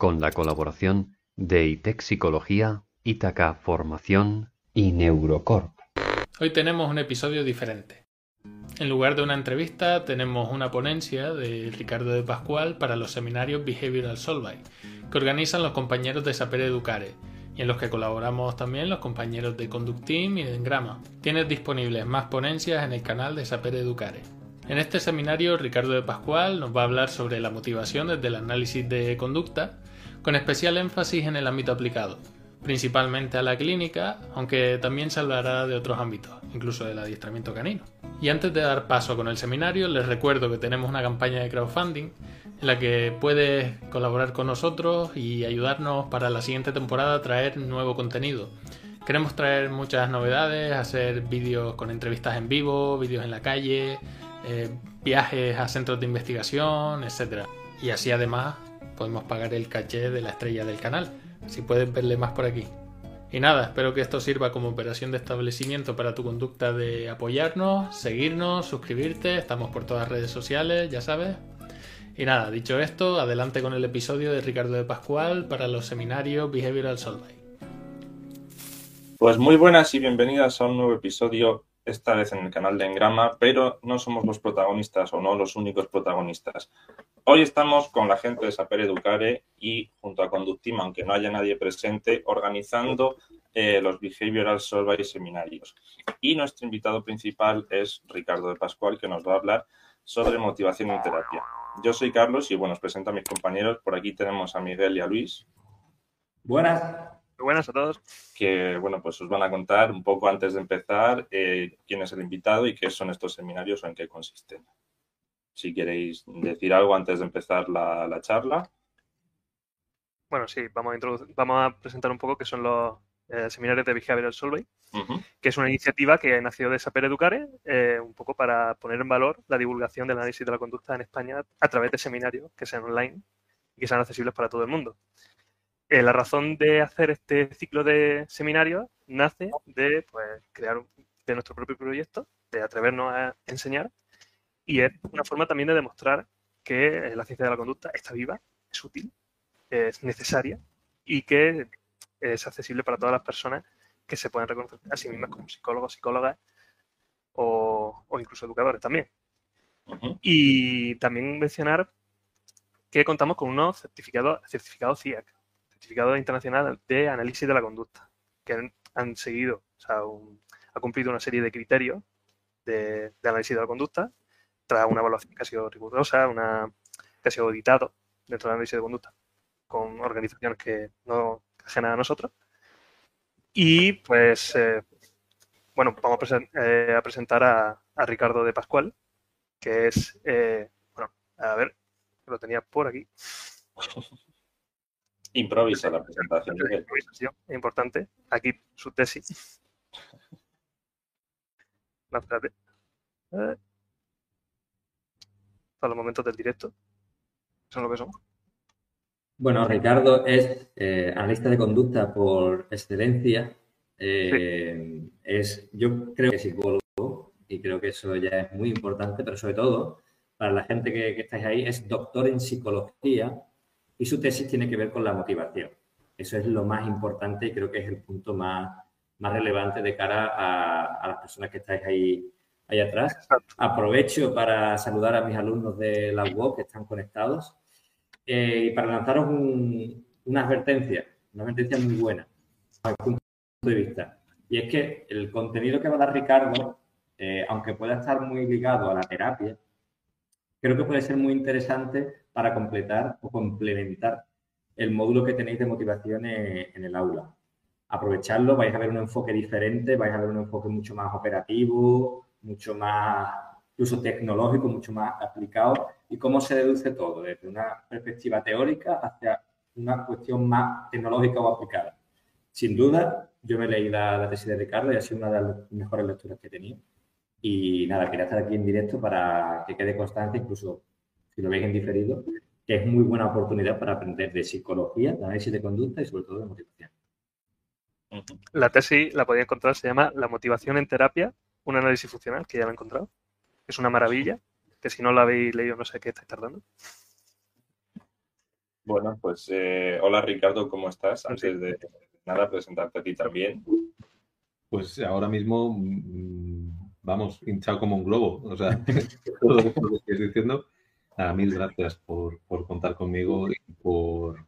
con la colaboración de ITEC Psicología, Ítaca Formación y Neurocorp. Hoy tenemos un episodio diferente. En lugar de una entrevista, tenemos una ponencia de Ricardo de Pascual para los seminarios Behavioral Solvay, que organizan los compañeros de Saper Educare, y en los que colaboramos también los compañeros de Conduct Team y de Engrama. Tienes disponibles más ponencias en el canal de Saper Educare. En este seminario, Ricardo de Pascual nos va a hablar sobre la motivación desde el análisis de conducta, con especial énfasis en el ámbito aplicado, principalmente a la clínica, aunque también se hablará de otros ámbitos, incluso del adiestramiento canino. Y antes de dar paso con el seminario, les recuerdo que tenemos una campaña de crowdfunding en la que puedes colaborar con nosotros y ayudarnos para la siguiente temporada a traer nuevo contenido. Queremos traer muchas novedades, hacer vídeos con entrevistas en vivo, vídeos en la calle, eh, viajes a centros de investigación, etc. Y así además podemos pagar el caché de la estrella del canal. Si puedes verle más por aquí. Y nada, espero que esto sirva como operación de establecimiento para tu conducta de apoyarnos, seguirnos, suscribirte. Estamos por todas las redes sociales, ya sabes. Y nada, dicho esto, adelante con el episodio de Ricardo de Pascual para los seminarios Behavioral Solvay. Pues muy buenas y bienvenidas a un nuevo episodio, esta vez en el canal de Engrama, pero no somos los protagonistas o no los únicos protagonistas. Hoy estamos con la gente de Saper Educare y junto a Conductima, aunque no haya nadie presente, organizando eh, los Behavioral Survey seminarios. Y nuestro invitado principal es Ricardo de Pascual, que nos va a hablar sobre motivación y terapia. Yo soy Carlos y bueno, os presento a mis compañeros. Por aquí tenemos a Miguel y a Luis. Buenas. Buenas a todos. Que bueno, pues os van a contar un poco antes de empezar eh, quién es el invitado y qué son estos seminarios o en qué consisten. Si queréis decir algo antes de empezar la, charla. Bueno, sí, vamos a, vamos a presentar un poco qué son los eh, seminarios de Behavioral Solvay, que es una iniciativa que nació de Saper Educare, eh, un poco para poner en valor la divulgación del análisis de la conducta en España a través de seminarios que sean online y que sean accesibles para todo el mundo. Eh, la razón de hacer este ciclo de seminarios nace de pues, crear de nuestro propio proyecto, de atrevernos a enseñar, y es una forma también de demostrar que la ciencia de la conducta está viva, es útil, es necesaria y que es accesible para todas las personas que se pueden reconocer a sí mismas como psicólogos, psicólogas o, incluso educadores también. Y también mencionar que contamos con unos certificados, certificado CIAC, Certificado Internacional de Análisis de la Conducta, que han, seguido, o sea, ha cumplido una serie de criterios de, análisis de la conducta, tras una evaluación que ha sido rigurosa, una, que ha sido auditado dentro del análisis de conducta con organizaciones que no ajena a nosotros. Y pues, eh, bueno, vamos a, eh, presentar a, Ricardo de Pascual, que es, eh, bueno, a ver, lo tenía por aquí. Improvisa la presentación. Improvisación, importante. Aquí su tesis. No, espérate. Eh, para los momentos del directo. Son lo que son. Bueno, Ricardo es eh, analista de conducta por excelencia. Eh, es, yo creo que es psicólogo y creo que eso ya es muy importante, pero sobre todo para la gente que, que estáis ahí, es doctor en psicología y su tesis tiene que ver con la motivación. Eso es lo más importante y creo que es el punto más, más relevante de cara a, las personas que estáis ahí, ahí atrás. Aprovecho para saludar a mis alumnos de la UOC que están conectados eh, y para lanzaros una advertencia, una advertencia muy buena, al punto de vista. Y es que el contenido que va a dar Ricardo, eh, aunque pueda estar muy ligado a la terapia, creo que puede ser muy interesante para completar o complementar el módulo que tenéis de motivación en, el aula. Aprovecharlo, vais a ver un enfoque diferente, vais a ver un enfoque mucho más operativo, mucho más incluso tecnológico, mucho más aplicado y cómo se deduce todo, desde una perspectiva teórica hacia una cuestión más tecnológica o aplicada. Sin duda, yo me leí la, la tesis de Ricardo y ha sido una de las mejores lecturas que he tenido. Y nada, quería estar aquí en directo para que quede constante, incluso si lo veis en diferido, que es muy buena oportunidad para aprender de psicología, de análisis de conducta y sobre todo de motivación. La tesis la podéis encontrar, se llama La motivación en terapia, un análisis funcional, que ya la he encontrado. Es una maravilla, que si no la habéis leído no sé qué estáis tardando. Bueno, pues eh, hola Ricardo, ¿cómo estás? Antes de nada, presentarte a ti también. Pues ahora mismo, mm, vamos, hinchado como un globo. O sea, todo lo que estoy diciendo, nada, mil gracias por, contar conmigo y por,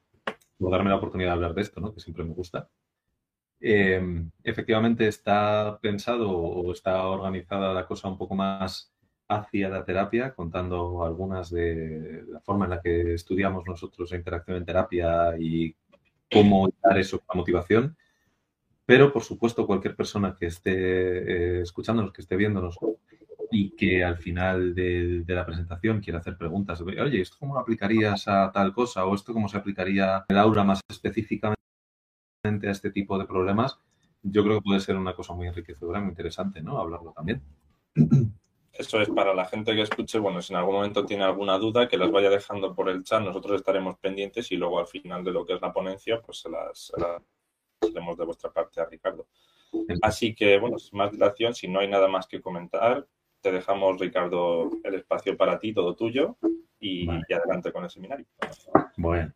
darme la oportunidad de hablar de esto, ¿no? que siempre me gusta. Em, efectivamente está pensado o está organizada la cosa un poco más hacia la terapia, contando algunas de la forma en la que estudiamos nosotros la interacción en terapia y cómo dar eso, la motivación. Pero, por supuesto, cualquier persona que esté eh, escuchándonos, que esté viéndonos y que al final de, la presentación quiera hacer preguntas, oye, ¿esto cómo lo aplicarías a tal cosa? ¿O esto cómo se aplicaría el aura más específicamente a este tipo de problemas? Yo creo que puede ser una cosa muy enriquecedora, muy interesante, ¿no? Hablarlo también. Eso es para la gente que escuche, bueno, si en algún momento tiene alguna duda, que las vaya dejando por el chat, nosotros estaremos pendientes y luego al final de lo que es la ponencia, pues se las, haremos de vuestra parte a Ricardo. Así que, bueno, sin más dilación, si no hay nada más que comentar, te dejamos, Ricardo, el espacio para ti, todo tuyo, y, adelante con el seminario. Bueno.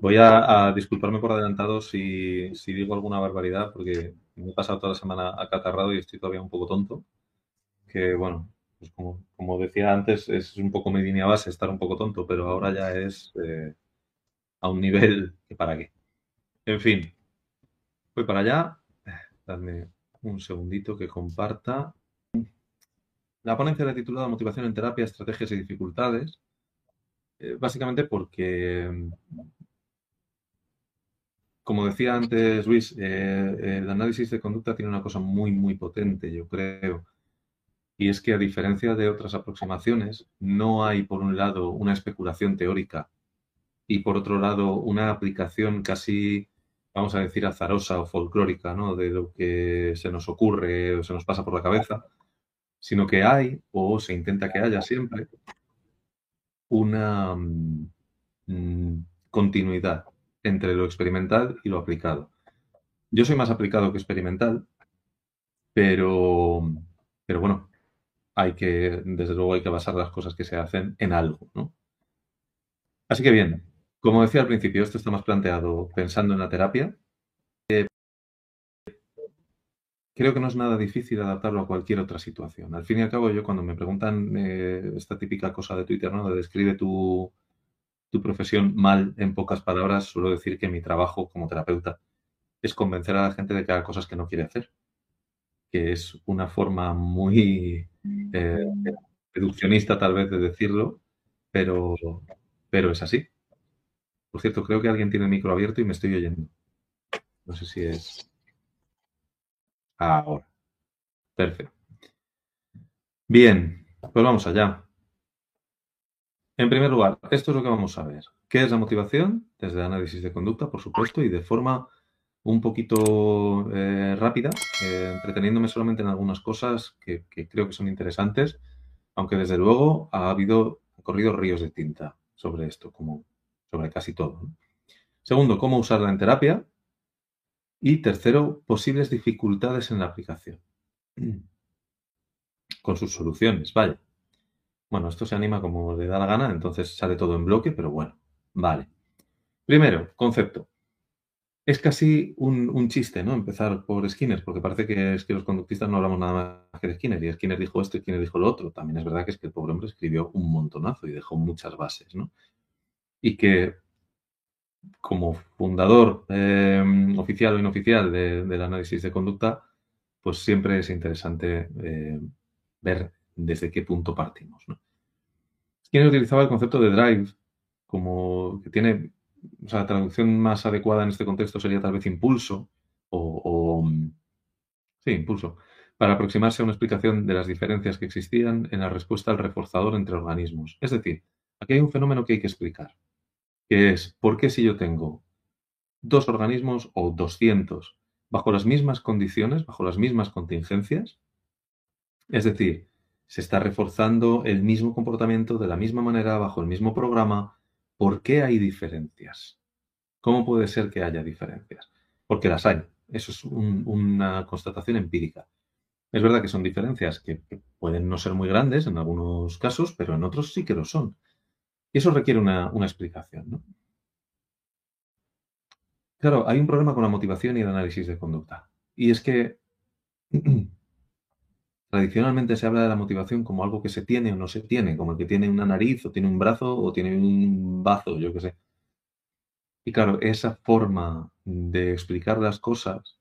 Voy a, disculparme por adelantado si, si, digo alguna barbaridad, porque me he pasado toda la semana acatarrado y estoy todavía un poco tonto que bueno, pues como, decía antes, es un poco mi línea base estar un poco tonto, pero ahora ya es eh, a un nivel que para qué. En fin, voy para allá. Dadme un segundito que comparta. La ponencia la titulada Motivación en terapia, estrategias y dificultades. Eh, básicamente porque, como decía antes Luis, eh, el análisis de conducta tiene una cosa muy, muy potente, yo creo y es que a diferencia de otras aproximaciones, no hay por un lado una especulación teórica y por otro lado una aplicación casi, vamos a decir, azarosa o folclórica, ¿no? De lo que se nos ocurre o se nos pasa por la cabeza, sino que hay, o se intenta que haya siempre, una mm, continuidad entre lo experimental y lo aplicado. Yo soy más aplicado que experimental, pero, pero bueno, hay que, desde luego, hay que basar las cosas que se hacen en algo, ¿no? Así que bien, como decía al principio, esto está más planteado pensando en la terapia. Creo que no es nada difícil adaptarlo a cualquier otra situación. Al fin y al cabo, yo cuando me preguntan eh, esta típica cosa de Twitter, ¿no? De describe tu, tu profesión mal en pocas palabras, suelo decir que mi trabajo como terapeuta es convencer a la gente de que haga cosas que no quiere hacer que es una forma muy eh, reduccionista tal vez de decirlo, pero, pero es así. Por cierto, creo que alguien tiene el micro abierto y me estoy oyendo. No sé si es ahora. Perfecto. Bien, pues vamos allá. En primer lugar, esto es lo que vamos a ver. ¿Qué es la motivación? Desde análisis de conducta, por supuesto, y de forma un poquito eh, rápida, eh, entreteniéndome solamente en algunas cosas que, creo que son interesantes, aunque desde luego ha habido, ha corrido ríos de tinta sobre esto, como sobre casi todo. Segundo, cómo usarla en terapia. Y tercero, posibles dificultades en la aplicación. Con sus soluciones, vale. Bueno, esto se anima como le da la gana, entonces sale todo en bloque, pero bueno, vale. Primero, concepto. Es casi un, chiste, ¿no? Empezar por Skinner, porque parece que es que los conductistas no hablamos nada más que de Skinner, y Skinner dijo esto y Skinner dijo lo otro. También es verdad que es que el pobre hombre escribió un montonazo y dejó muchas bases, ¿no? Y que como fundador em, oficial o inoficial del análisis de conducta, pues siempre es interesante eh, ver desde qué punto partimos. ¿no? Utilizaba el concepto de drive como que tiene o sea, la traducción más adecuada en este contexto sería tal vez impulso o, mm, sí, impulso, para aproximarse a una explicación de las diferencias que existían en la respuesta al reforzador entre organismos. Es decir, aquí hay un fenómeno que hay que explicar, que es por qué si yo tengo dos organismos o 200 bajo las mismas condiciones, bajo las mismas contingencias, es decir, se está reforzando el mismo comportamiento de la misma manera, bajo el mismo programa, ¿Por qué hay diferencias? ¿Cómo puede ser que haya diferencias? Porque las hay. Eso es una constatación empírica. Es verdad que son diferencias que, pueden no ser muy grandes en algunos casos, pero en otros sí que lo son. Y eso requiere una, explicación. claro, hay un problema con la motivación y el análisis de conducta. Y es que tradicionalmente se habla de la motivación como algo que se tiene o no se tiene, como el que tiene una nariz o tiene un brazo o tiene un bazo, yo qué sé. Y claro, esa forma de explicar las cosas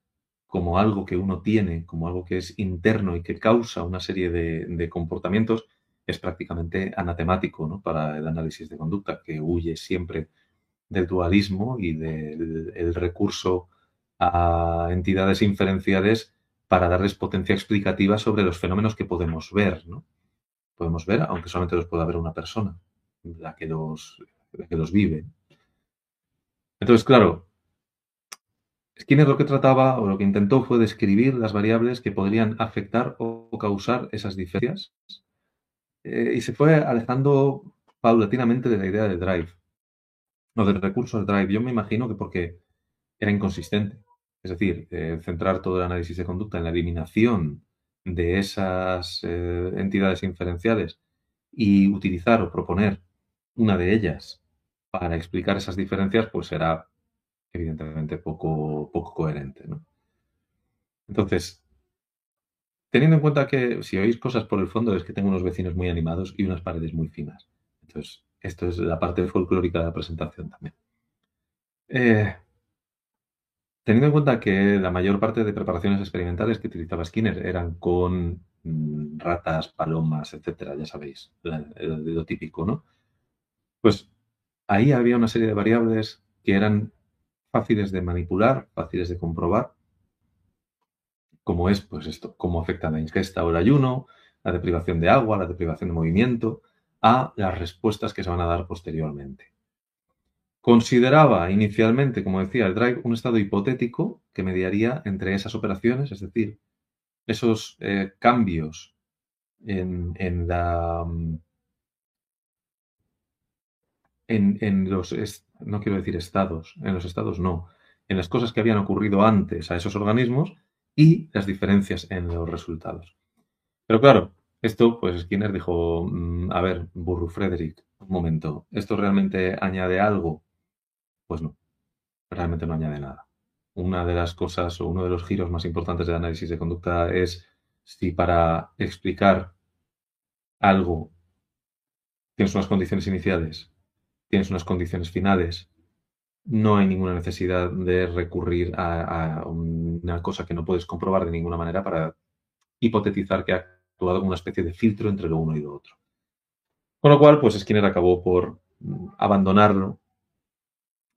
como algo que uno tiene, como algo que es interno y que causa una serie de, comportamientos, es prácticamente anatemático para el análisis de conducta, que huye siempre del dualismo y del recurso a entidades inferenciales para darles potencia explicativa sobre los fenómenos que podemos ver. ¿no? Podemos ver, aunque solamente los pueda ver una persona, la que los, la que los vive. Entonces, claro, Skinner lo que trataba o lo que intentó fue describir las variables que podrían afectar o causar esas diferencias eh, y se fue alejando paulatinamente de la idea del drive o del recurso del drive. Yo me imagino que porque era inconsistente. Es decir, eh, centrar todo el análisis de conducta en la eliminación de esas eh, entidades inferenciales y utilizar o proponer una de ellas para explicar esas diferencias, pues será evidentemente poco, poco coherente. Entonces, teniendo en cuenta que si oís cosas por el fondo es que tengo unos vecinos muy animados y unas paredes muy finas. Entonces, esto es la parte folclórica de la presentación también. Eh, teniendo en cuenta que la mayor parte de preparaciones experimentales que utilizaba Skinner eran con mm, ratas, palomas, etcétera, ya sabéis, lo típico, ¿no? Pues ahí había una serie de variables que eran fáciles de manipular, fáciles de comprobar, como es pues esto, cómo afecta la ingesta o el ayuno, la deprivación de agua, la deprivación de movimiento, a las respuestas que se van a dar posteriormente. Consideraba inicialmente, como decía el Drive, un estado hipotético que mediaría entre esas operaciones, es decir, esos eh, cambios en, en, la, en, en los no quiero decir estados, en los estados no, en las cosas que habían ocurrido antes a esos organismos y las diferencias en los resultados. Pero claro, esto, pues Skinner dijo, mm, a ver, Burru Frederick, un momento, ¿esto realmente añade algo? Pues no, realmente no añade nada. Una de las cosas o uno de los giros más importantes del análisis de conducta es si para explicar algo tienes unas condiciones iniciales tienes unas condiciones finales, no hay ninguna necesidad de recurrir a, una cosa que no puedes comprobar de ninguna manera para hipotetizar que ha actuado como una especie de filtro entre lo uno y lo otro. Con lo cual, pues Skinner acabó por abandonarlo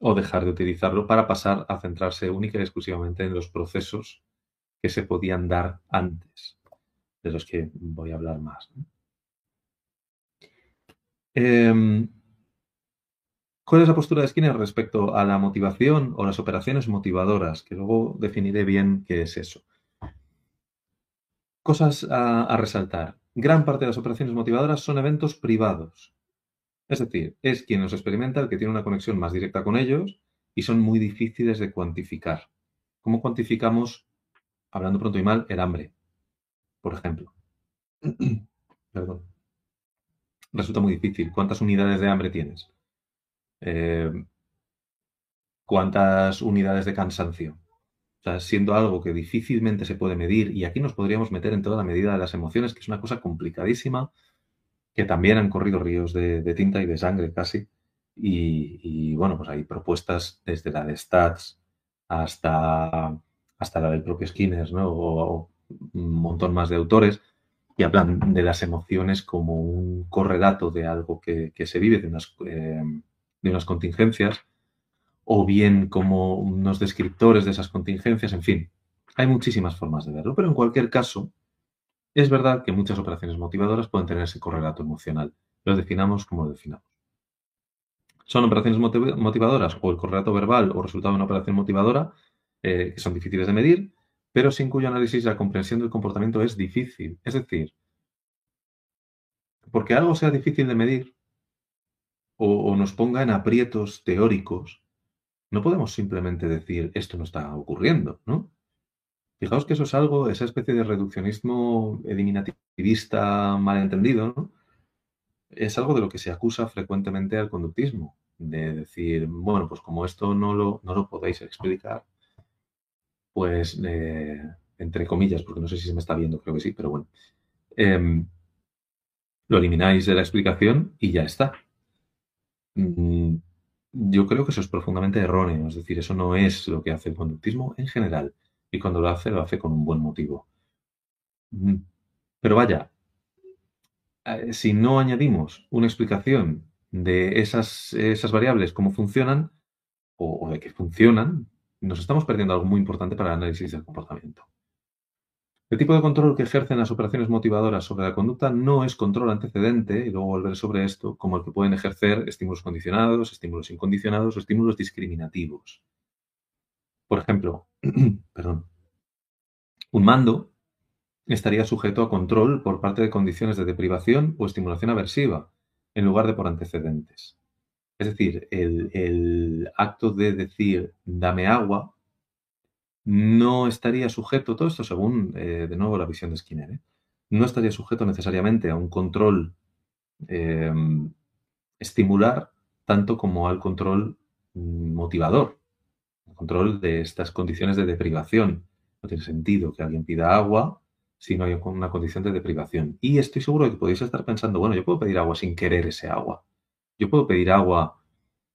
o dejar de utilizarlo para pasar a centrarse única y exclusivamente en los procesos que se podían dar antes, de los que voy a hablar más. Em, ¿Cuál es la postura de Skinner respecto a la motivación o las operaciones motivadoras? Que luego definiré bien qué es eso. Cosas a, resaltar. Gran parte de las operaciones motivadoras son eventos privados. Es decir, es quien los experimenta el que tiene una conexión más directa con ellos y son muy difíciles de cuantificar. ¿Cómo cuantificamos, hablando pronto y mal, el hambre? Por ejemplo. Perdón. Resulta muy difícil. ¿Cuántas unidades de hambre tienes? Eh, cuántas unidades de cansancio. O sea, siendo algo que difícilmente se puede medir, y aquí nos podríamos meter en toda la medida de las emociones, que es una cosa complicadísima, que también han corrido ríos de, tinta y de sangre casi. Y, bueno, pues hay propuestas desde la de Stats hasta, hasta la del propio Skinner, ¿no? O, un montón más de autores que hablan de las emociones como un corredato de algo que, se vive, de unas eh, de unas contingencias, o bien como unos descriptores de esas contingencias, en fin, hay muchísimas formas de verlo, pero en cualquier caso, es verdad que muchas operaciones motivadoras pueden tener ese correlato emocional. Lo definamos como lo definamos. Son operaciones motivadoras o el correlato verbal o resultado de una operación motivadora eh, que son difíciles de medir, pero sin cuyo análisis la comprensión del comportamiento es difícil. Es decir, porque algo sea difícil de medir, o, nos ponga en aprietos teóricos, no podemos simplemente decir esto no está ocurriendo, ¿no? Fijaos que eso es algo, esa especie de reduccionismo eliminativista malentendido, ¿no? Es algo de lo que se acusa frecuentemente al conductismo. de decir, bueno, pues como esto no lo, no lo podéis explicar, pues, eh, entre comillas, porque no sé si se me está viendo, creo que sí, pero bueno, em, lo elimináis de la explicación y ya está. Mm, yo creo que eso es profundamente erróneo, es decir, eso no es lo que hace el conductismo en general, y cuando lo hace, lo hace con un buen motivo. Mm, pero vaya, si no añadimos una explicación de esas, esas variables, cómo funcionan, o, o de que funcionan, nos estamos perdiendo algo muy importante para el análisis del comportamiento. El tipo de control que ejercen las operaciones motivadoras sobre la conducta no es control antecedente, y luego volver sobre esto, como el que pueden ejercer estímulos condicionados, estímulos incondicionados o estímulos discriminativos. Por ejemplo, perdón, un mando estaría sujeto a control por parte de condiciones de deprivación o estimulación aversiva, en lugar de por antecedentes. Es decir, el, acto de decir dame agua no estaría sujeto, todo esto según, eh, de nuevo, la visión de Skinner, ¿eh? no estaría sujeto necesariamente a un control em, estimular tanto como al control mm, motivador, el control de estas condiciones de deprivación. No tiene sentido que alguien pida agua si no hay una condición de deprivación. Y estoy seguro de que podéis estar pensando, bueno, yo puedo pedir agua sin querer ese agua. Yo puedo pedir agua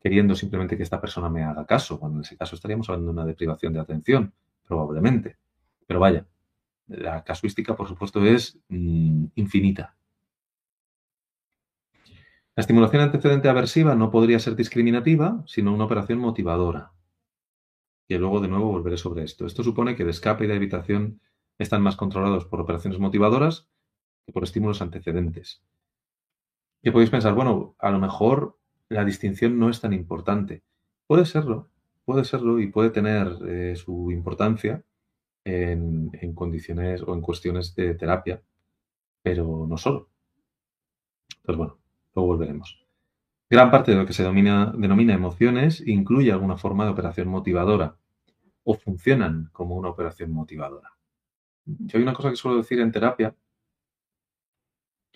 queriendo simplemente que esta persona me haga caso, cuando en ese caso estaríamos hablando de una deprivación de atención, probablemente. Pero vaya, la casuística, por supuesto, es mm, infinita. La estimulación antecedente aversiva no podría ser discriminativa, sino una operación motivadora. Y luego de nuevo volveré sobre esto. Esto supone que de escape y de evitación están más controlados por operaciones motivadoras que por estímulos antecedentes. Y podéis pensar, bueno, a lo mejor la distinción no es tan importante. Puede serlo, puede serlo y puede tener eh, su importancia en, condiciones o en cuestiones de terapia, pero no solo. Entonces, bueno, luego volveremos. Gran parte de lo que se denomina emociones incluye alguna forma de operación motivadora o funcionan como una operación motivadora. Yo hay una cosa que suelo decir en terapia,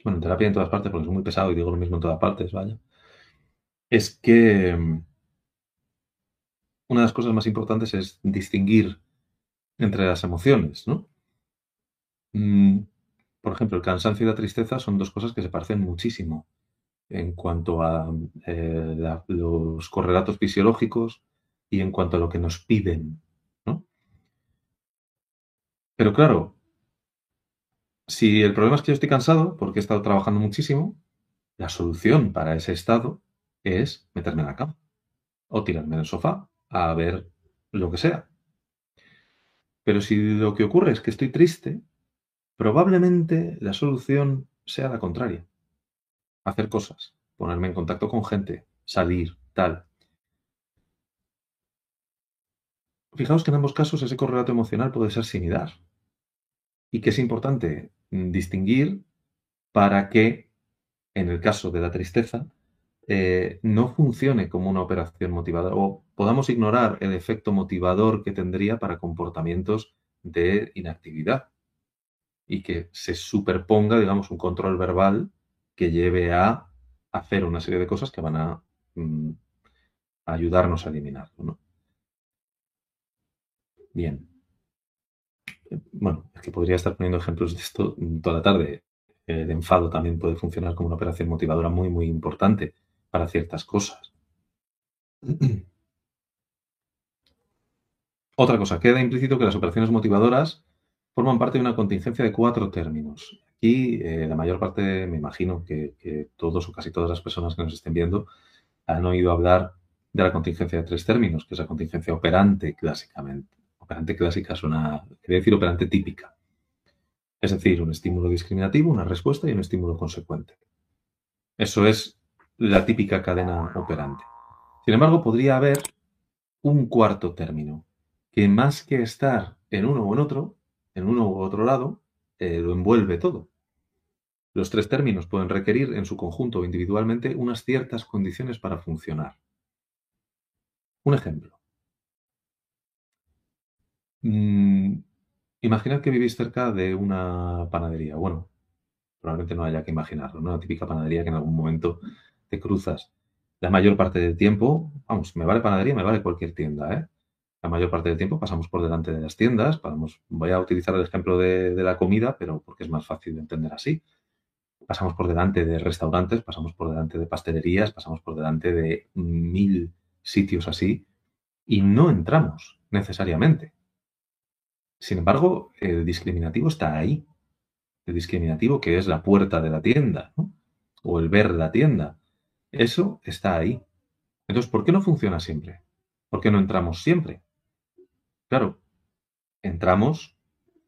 bueno, en terapia en todas partes, porque es muy pesado y digo lo mismo en todas partes, vaya, es que mm, una de las cosas más importantes es distinguir entre las emociones, ¿no? Mm, por ejemplo, el cansancio y la tristeza son dos cosas que se parecen muchísimo en cuanto a eh, los correlatos fisiológicos y en cuanto a lo que nos piden, ¿no? Pero claro, si el problema es que yo estoy cansado porque he estado trabajando muchísimo, la solución para ese estado es meterme en la cama o tirarme en el sofá a ver lo que sea. Pero si lo que ocurre es que estoy triste, probablemente la solución sea la contraria. Hacer cosas, ponerme en contacto con gente, salir, tal. Fijaos que en ambos casos ese correlato emocional puede ser similar. Y que es importante distinguir para que, en el caso de la tristeza, eh, no funcione como una operación motivadora o podamos ignorar el efecto motivador que tendría para comportamientos de inactividad y que se superponga, digamos, un control verbal que lleve a hacer una serie de cosas que van a, mm, ayudarnos a eliminarlo. Bien. Bueno, es que podría estar poniendo ejemplos de esto toda la tarde. El enfado también puede funcionar como una operación motivadora muy, muy importante para ciertas cosas. Otra cosa, queda implícito que las operaciones motivadoras forman parte de una contingencia de cuatro términos. Aquí eh, la mayor parte, me imagino que, todos o casi todas las personas que nos estén viendo han oído hablar de la contingencia de tres términos, que es la contingencia operante clásicamente. Operante clásica es una, quería decir operante típica. Es decir, un estímulo discriminativo, una respuesta y un estímulo consecuente. Eso es la típica cadena operante. Sin embargo, podría haber un cuarto término, que más que estar en uno o en otro, en uno u otro lado, eh, lo envuelve todo. Los tres términos pueden requerir en su conjunto o individualmente unas ciertas condiciones para funcionar. Un ejemplo. Mm, imaginad que vivís cerca de una panadería. Bueno, probablemente no haya que imaginarlo. Una típica panadería que en algún momento te cruzas. la mayor parte del tiempo, vamos, me vale panadería, me vale cualquier tienda, ¿eh? La mayor parte del tiempo pasamos por delante de las tiendas, voy a utilizar el ejemplo de, de la comida, pero porque es más fácil de entender así. Pasamos por delante de restaurantes, pasamos por delante de pastelerías, pasamos por delante de mil sitios así y no entramos necesariamente. Sin embargo, el discriminativo está ahí. El discriminativo que es la puerta de la tienda, ¿no? o el ver la tienda. Eso está ahí. Entonces, ¿por qué no funciona siempre? ¿Por qué no entramos siempre? Claro, entramos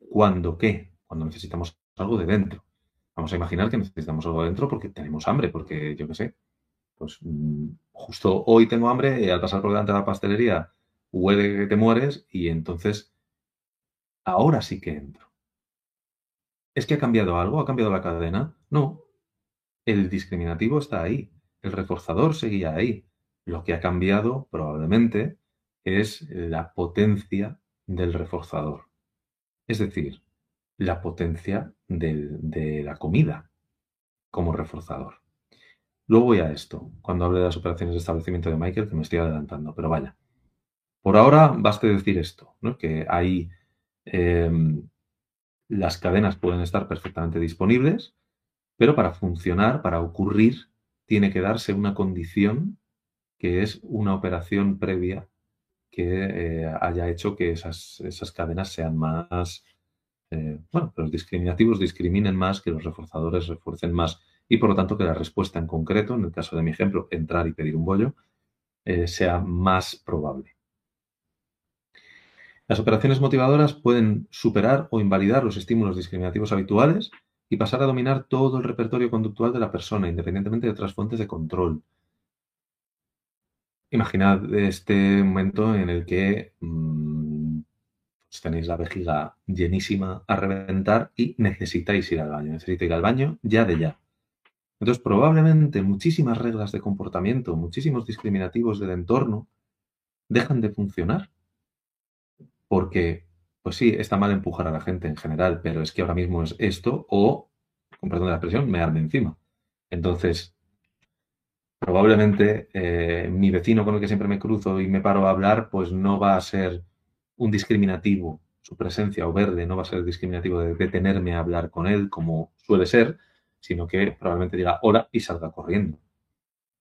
cuando qué, cuando necesitamos algo de dentro. Vamos a imaginar que necesitamos algo de dentro porque tenemos hambre, porque yo qué sé, pues mm, justo hoy tengo hambre y al pasar por delante de la pastelería huele que te mueres y entonces ahora sí que entro. ¿Es que ha cambiado algo? ¿Ha cambiado la cadena? No. El discriminativo está ahí. El reforzador seguía ahí. Lo que ha cambiado probablemente es la potencia del reforzador. Es decir, la potencia de la comida como reforzador. Luego voy a esto, cuando hable de las operaciones de establecimiento de Michael, que me estoy adelantando, pero vaya. Por ahora, baste decir esto, que hay em, las cadenas pueden estar perfectamente disponibles, pero para funcionar, para ocurrir, tiene que darse una condición que es una operación previa que eh, haya hecho que esas, esas cadenas sean más, eh, bueno, que los discriminativos discriminen más, que los reforzadores refuercen más y por lo tanto que la respuesta en concreto, en el caso de mi ejemplo, entrar y pedir un bollo, eh, sea más probable. Las operaciones motivadoras pueden superar o invalidar los estímulos discriminativos habituales y pasar a dominar todo el repertorio conductual de la persona, independientemente de otras fuentes de control. Imaginad este momento en el que mm, pues tenéis la vejiga llenísima a reventar y necesitáis ir al baño. Necesitáis ir al baño ya de ya. Entonces, probablemente muchísimas reglas de comportamiento, muchísimos discriminativos del entorno dejan de funcionar. Porque, pues sí, está mal empujar a la gente en general, pero es que ahora mismo es esto o, con perdón de la expresión, me arme encima. Entonces, probablemente eh, mi vecino con el que siempre me cruzo y me paro a hablar, pues no va a ser un discriminativo, su presencia o verde no va a ser discriminativo de detenerme a hablar con él como suele ser, sino que probablemente diga hola y salga corriendo.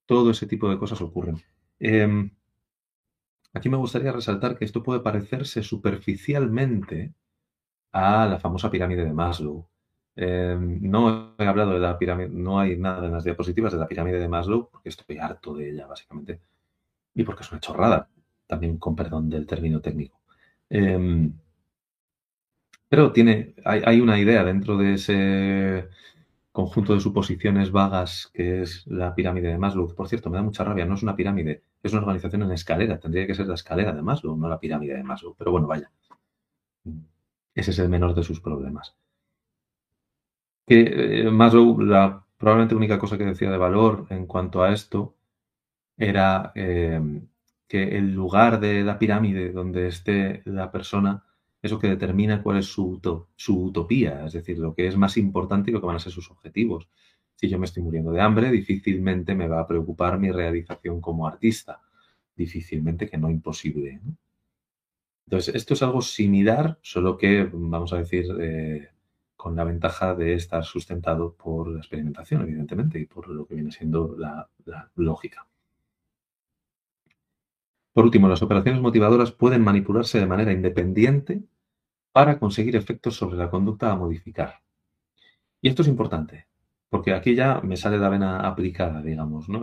Todo ese tipo de cosas ocurren. Em, aquí me gustaría resaltar que esto puede parecerse superficialmente a la famosa pirámide de Maslow. Em, no he hablado de la pirámide, no hay nada en las diapositivas de la pirámide de Maslow, porque estoy harto de ella, básicamente. Y porque es una chorrada, también con perdón del término técnico. Em, pero tiene, hay, una idea dentro de ese conjunto de suposiciones vagas que es la pirámide de Maslow. Por cierto, me da mucha rabia, no es una pirámide, es una organización en escalera. Tendría que ser la escalera de Maslow, no la pirámide de Maslow. Pero bueno, vaya. Ese es el menor de sus problemas que eh, Maslow, la probablemente única cosa que decía de valor en cuanto a esto era em, que el lugar de la pirámide donde esté la persona es lo que determina cuál es su, su utopía, es decir, lo que es más importante y lo que van a ser sus objetivos. Si yo me estoy muriendo de hambre, difícilmente me va a preocupar mi realización como artista, difícilmente que no imposible. Entonces, esto es algo similar, solo que, vamos a decir, eh, con la ventaja de estar sustentado por la experimentación, evidentemente, y por lo que viene siendo la, lógica. Por último, las operaciones motivadoras pueden manipularse de manera independiente para conseguir efectos sobre la conducta a modificar. Y esto es importante, porque aquí ya me sale la vena aplicada, digamos, ¿no?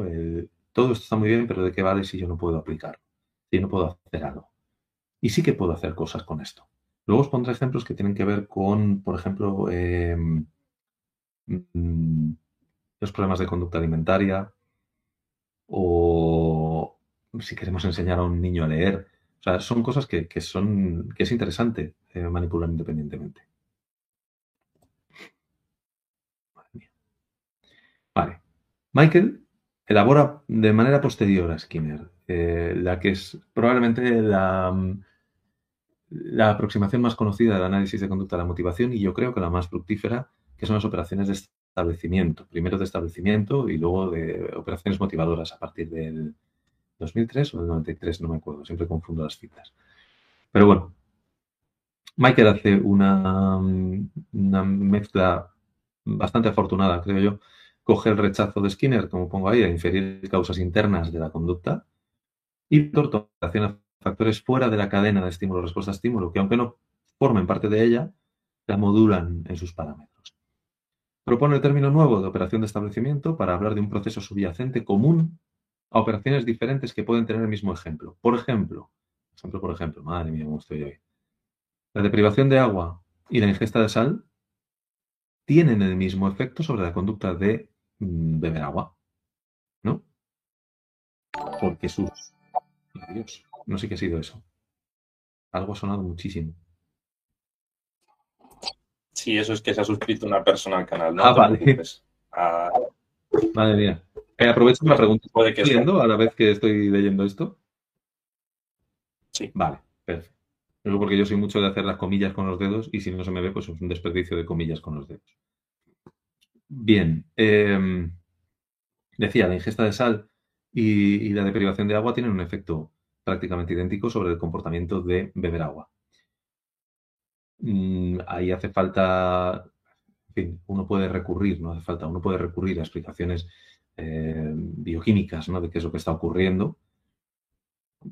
todo esto está muy bien, pero ¿de qué vale si yo no puedo aplicar? Si no puedo hacer algo. Y sí que puedo hacer cosas con esto. Luego os pondré ejemplos que tienen que ver con, por ejemplo, em, mm, los problemas de conducta alimentaria o si queremos enseñar a un niño a leer. O sea, son cosas que, son, que es interesante eh, manipular independientemente. Vale. Michael elabora de manera posterior a Skinner, eh, la que es probablemente la la aproximación más conocida del análisis de conducta de la motivación y yo creo que la más fructífera, que son las operaciones de establecimiento, primero de establecimiento y luego de operaciones motivadoras a partir del 2003 o del 93, no me acuerdo, siempre confundo las citas. Pero bueno, Michael hace una, una mezcla bastante afortunada, creo yo, coge el rechazo de Skinner, como pongo ahí, a inferir causas internas de la conducta y relaciona factores fuera de la cadena de estímulo-respuesta-estímulo, que aunque no formen parte de ella, la modulan en sus parámetros. Propone el término nuevo de operación de establecimiento para hablar de un proceso subyacente común a operaciones diferentes que pueden tener el mismo ejemplo. Por ejemplo, ejemplo por ejemplo, madre mía, cómo estoy hoy. La deprivación de agua y la ingesta de sal tienen el mismo efecto sobre la conducta de beber agua, ¿no? Porque sus... Dios, no sé qué ha sido eso. Algo ha sonado muchísimo. Sí, eso es que se ha suscrito una persona al canal. No ah, vale. Ah. Madre mía. Eh, aprovecho la pregunta. ¿Puede que viendo a la vez que estoy leyendo esto? Sí. Vale, perfecto. Porque yo soy mucho de hacer las comillas con los dedos y si no se me ve, pues es un desperdicio de comillas con los dedos. Bien. Em, decía, la ingesta de sal y, la deprivación de agua tienen un efecto prácticamente idéntico sobre el comportamiento de beber agua. Mm, ahí hace falta, en fin, uno puede recurrir, no hace falta, uno puede recurrir a explicaciones eh, bioquímicas ¿no? de qué es lo que está ocurriendo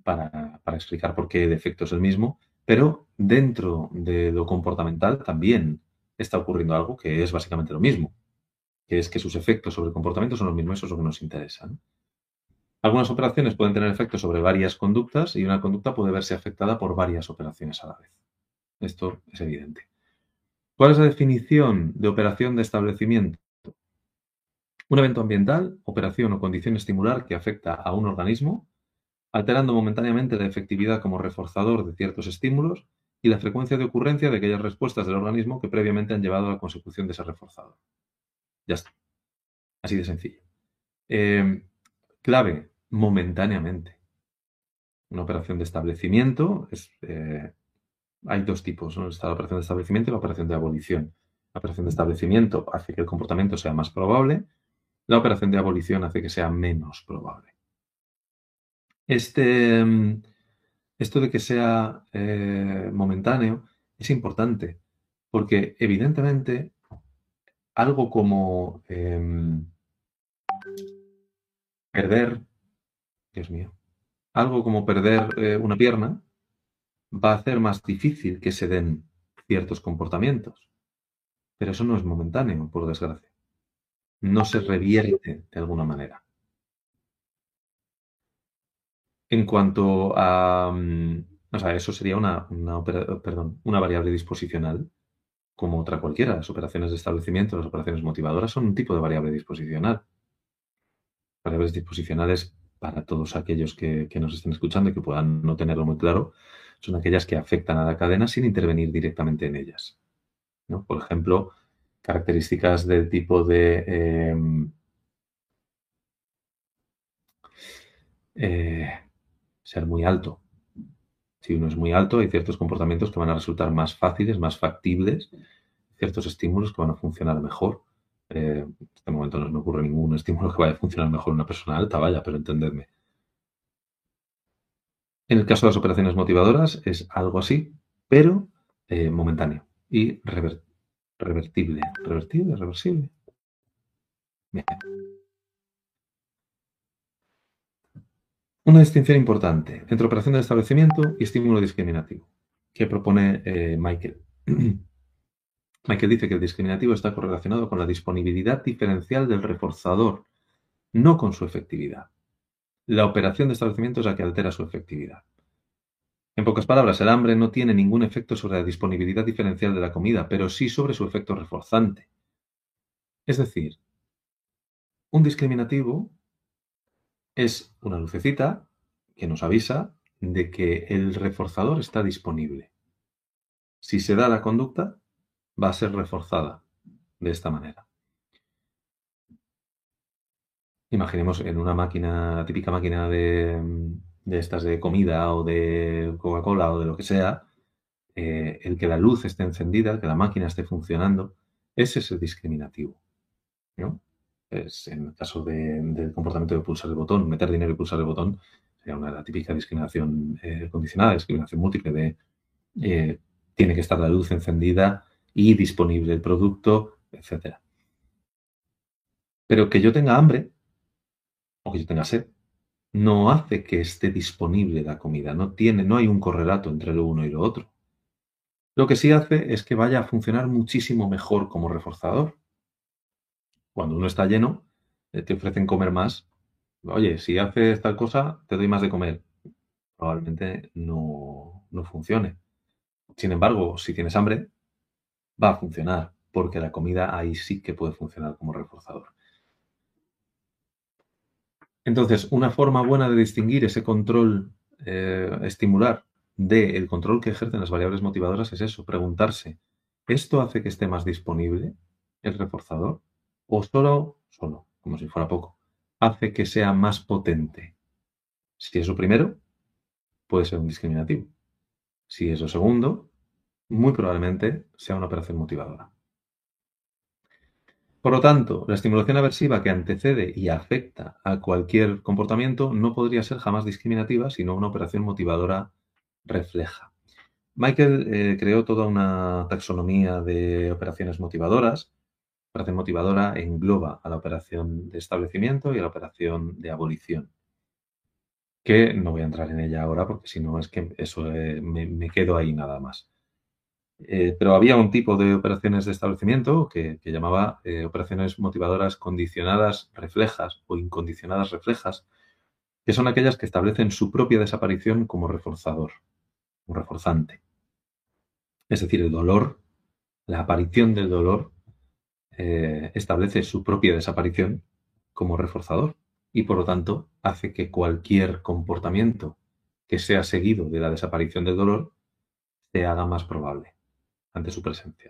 para, para, explicar por qué el efecto es el mismo, pero dentro de lo comportamental también está ocurriendo algo que es básicamente lo mismo, que es que sus efectos sobre el comportamiento son los mismos, eso es lo que nos interesa. Algunas operaciones pueden tener efectos sobre varias conductas y una conducta puede verse afectada por varias operaciones a la vez. Esto es evidente. ¿Cuál es la definición de operación de establecimiento? Un evento ambiental, operación o condición estimular que afecta a un organismo, alterando momentáneamente la efectividad como reforzador de ciertos estímulos y la frecuencia de ocurrencia de aquellas respuestas del organismo que previamente han llevado a la consecución de ese reforzador. Ya está. Así de sencillo. Eh, clave, momentáneamente. Una operación de establecimiento es, eh, hay dos tipos, Está la operación de establecimiento y la operación de abolición. La operación de establecimiento hace que el comportamiento sea más probable la operación de abolición hace que sea menos probable. Este, mm, esto de que sea eh, momentáneo es importante porque evidentemente algo como em, perder, Dios mío, algo como perder eh, una pierna va a hacer más difícil que se den ciertos comportamientos. Pero eso no es momentáneo, por desgracia no se revierte de alguna manera. En cuanto a, mm, o sea, eso sería una, perdón, una variable disposicional como otra cualquiera. Las operaciones de establecimiento, las operaciones motivadoras son un tipo de variable disposicional. Variables disposicionales para todos aquellos que, nos estén escuchando y que puedan no tenerlo muy claro, son aquellas que afectan a la cadena sin intervenir directamente en ellas. Por ejemplo, características del tipo de em, eh, ser muy alto. Si uno es muy alto, hay ciertos comportamientos que van a resultar más fáciles, más factibles, ciertos estímulos que van a funcionar mejor. Eh, en este momento no me ocurre ningún estímulo que vaya a funcionar mejor en una persona alta, vaya, pero entendedme. En el caso de las operaciones motivadoras es algo así, pero eh, momentáneo y revertible Revertible. Reversible. Una distinción importante entre operación de establecimiento y estímulo discriminativo que propone eh, Michael. Michael dice que el discriminativo está correlacionado con la disponibilidad diferencial del reforzador, no con su efectividad. La operación de establecimiento es la que altera su efectividad. En pocas palabras, el hambre no tiene ningún efecto sobre la disponibilidad diferencial de la comida, pero sí sobre su efecto reforzante. Es decir, un discriminativo es una lucecita que nos avisa de que el reforzador está disponible. Si se da la conducta, va a ser reforzada de esta manera. Imaginemos en una máquina, típica máquina de, de estas de comida o de Coca-Cola o de lo que sea, eh, el que la luz esté encendida, que la máquina esté funcionando, ese es el discriminativo. ¿no? Es, en el caso del comportamiento de pulsar el botón, meter dinero y pulsar el botón, sería una típica discriminación eh, condicionada, discriminación múltiple de eh, tiene que estar la luz encendida y disponible el producto, etc. Pero que yo tenga hambre o que yo tenga sed no hace que esté disponible la comida, no tiene, no hay un correlato entre lo uno y lo otro. Lo que sí hace es que vaya a funcionar muchísimo mejor como reforzador. Cuando uno está lleno, eh, te ofrecen comer más. Oye, si haces tal cosa, te doy más de comer. Probablemente no, no funcione. Sin embargo, si tienes hambre, va a funcionar, porque la comida ahí sí que puede funcionar como reforzador. Entonces, una forma buena de distinguir ese control eh, estimular del control que ejercen las variables motivadoras es eso, preguntarse, ¿esto hace que esté más disponible el reforzador? ¿O solo, solo, como si fuera poco, hace que sea más potente? Si es lo primero, puede ser un discriminativo. Si es lo segundo, muy probablemente sea una operación motivadora. Por lo tanto, la estimulación aversiva que antecede y afecta a cualquier comportamiento no podría ser jamás discriminativa, sino una operación motivadora refleja. Michael eh, creó toda una taxonomía de operaciones motivadoras. Operación motivadora engloba a la operación de establecimiento y a la operación de abolición. Que no voy a entrar en ella ahora porque si no es que eso eh, me quedo ahí nada más. Eh, pero había un tipo de operaciones de establecimiento que, llamaba eh, operaciones motivadoras condicionadas reflejas o incondicionadas reflejas, que son aquellas que establecen su propia desaparición como reforzador, un reforzante. Es decir, el dolor, la aparición del dolor, eh, establece su propia desaparición como reforzador y por lo tanto hace que cualquier comportamiento que sea seguido de la desaparición del dolor se haga más probable ante su presencia.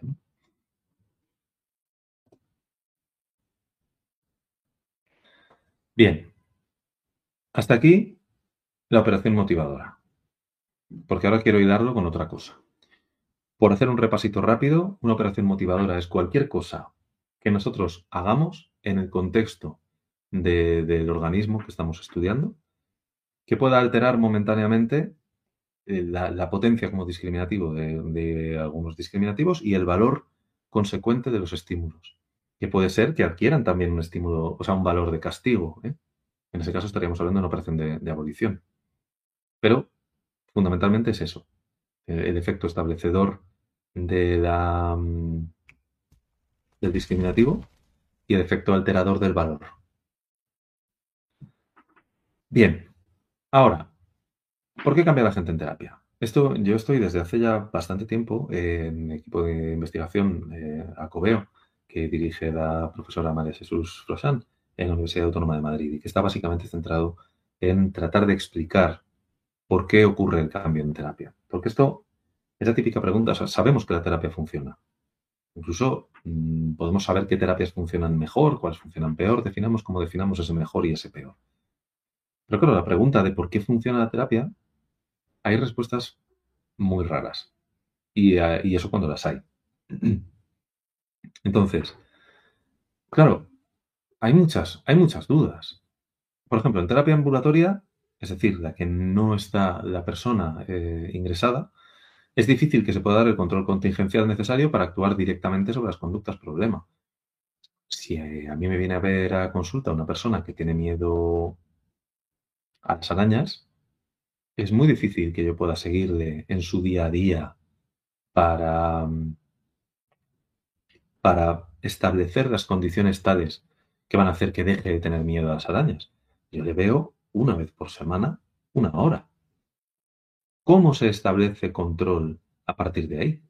Bien, hasta aquí la operación motivadora, porque ahora quiero hilarlo con otra cosa. Por hacer un repasito rápido, una operación motivadora es cualquier cosa que nosotros hagamos en el contexto del organismo que estamos estudiando, que pueda alterar momentáneamente eh, la, potencia como discriminativo de, algunos discriminativos y el valor consecuente de los estímulos, que puede ser que adquieran también un estímulo, o sea, un valor de castigo. ¿eh? En ese caso estaríamos hablando de una operación de, abolición. Pero fundamentalmente es eso, el, efecto establecedor de la, mm, del discriminativo y el efecto alterador del valor. Bien, ahora, ¿Por qué cambia la gente en terapia? Esto yo estoy desde hace ya bastante tiempo en equipo de investigación eh, ACOBEO, que dirige la profesora María Jesús Frosán en la Universidad Autónoma de Madrid y que está básicamente centrado en tratar de explicar por qué ocurre el cambio en terapia. Porque esto es la típica pregunta, sabemos que la terapia funciona. Incluso mm, podemos saber qué terapias funcionan mejor, cuáles funcionan peor, definamos cómo definamos ese mejor y ese peor. Pero claro, la pregunta de por qué funciona la terapia hay respuestas muy raras. Eh, y, eso cuando las hay. Entonces, claro, hay muchas, hay muchas dudas. Por ejemplo, en terapia ambulatoria, es decir, la que no está la persona eh, ingresada, es difícil que se pueda dar el control contingencial necesario para actuar directamente sobre las conductas problema. Si eh, a mí me viene a ver a consulta una persona que tiene miedo a las arañas, es muy difícil que yo pueda seguirle en su día a día para, mm, para establecer las condiciones tales que van a hacer que deje de tener miedo a las arañas. Yo le veo una vez por semana, una hora. ¿Cómo se establece control a partir de ahí?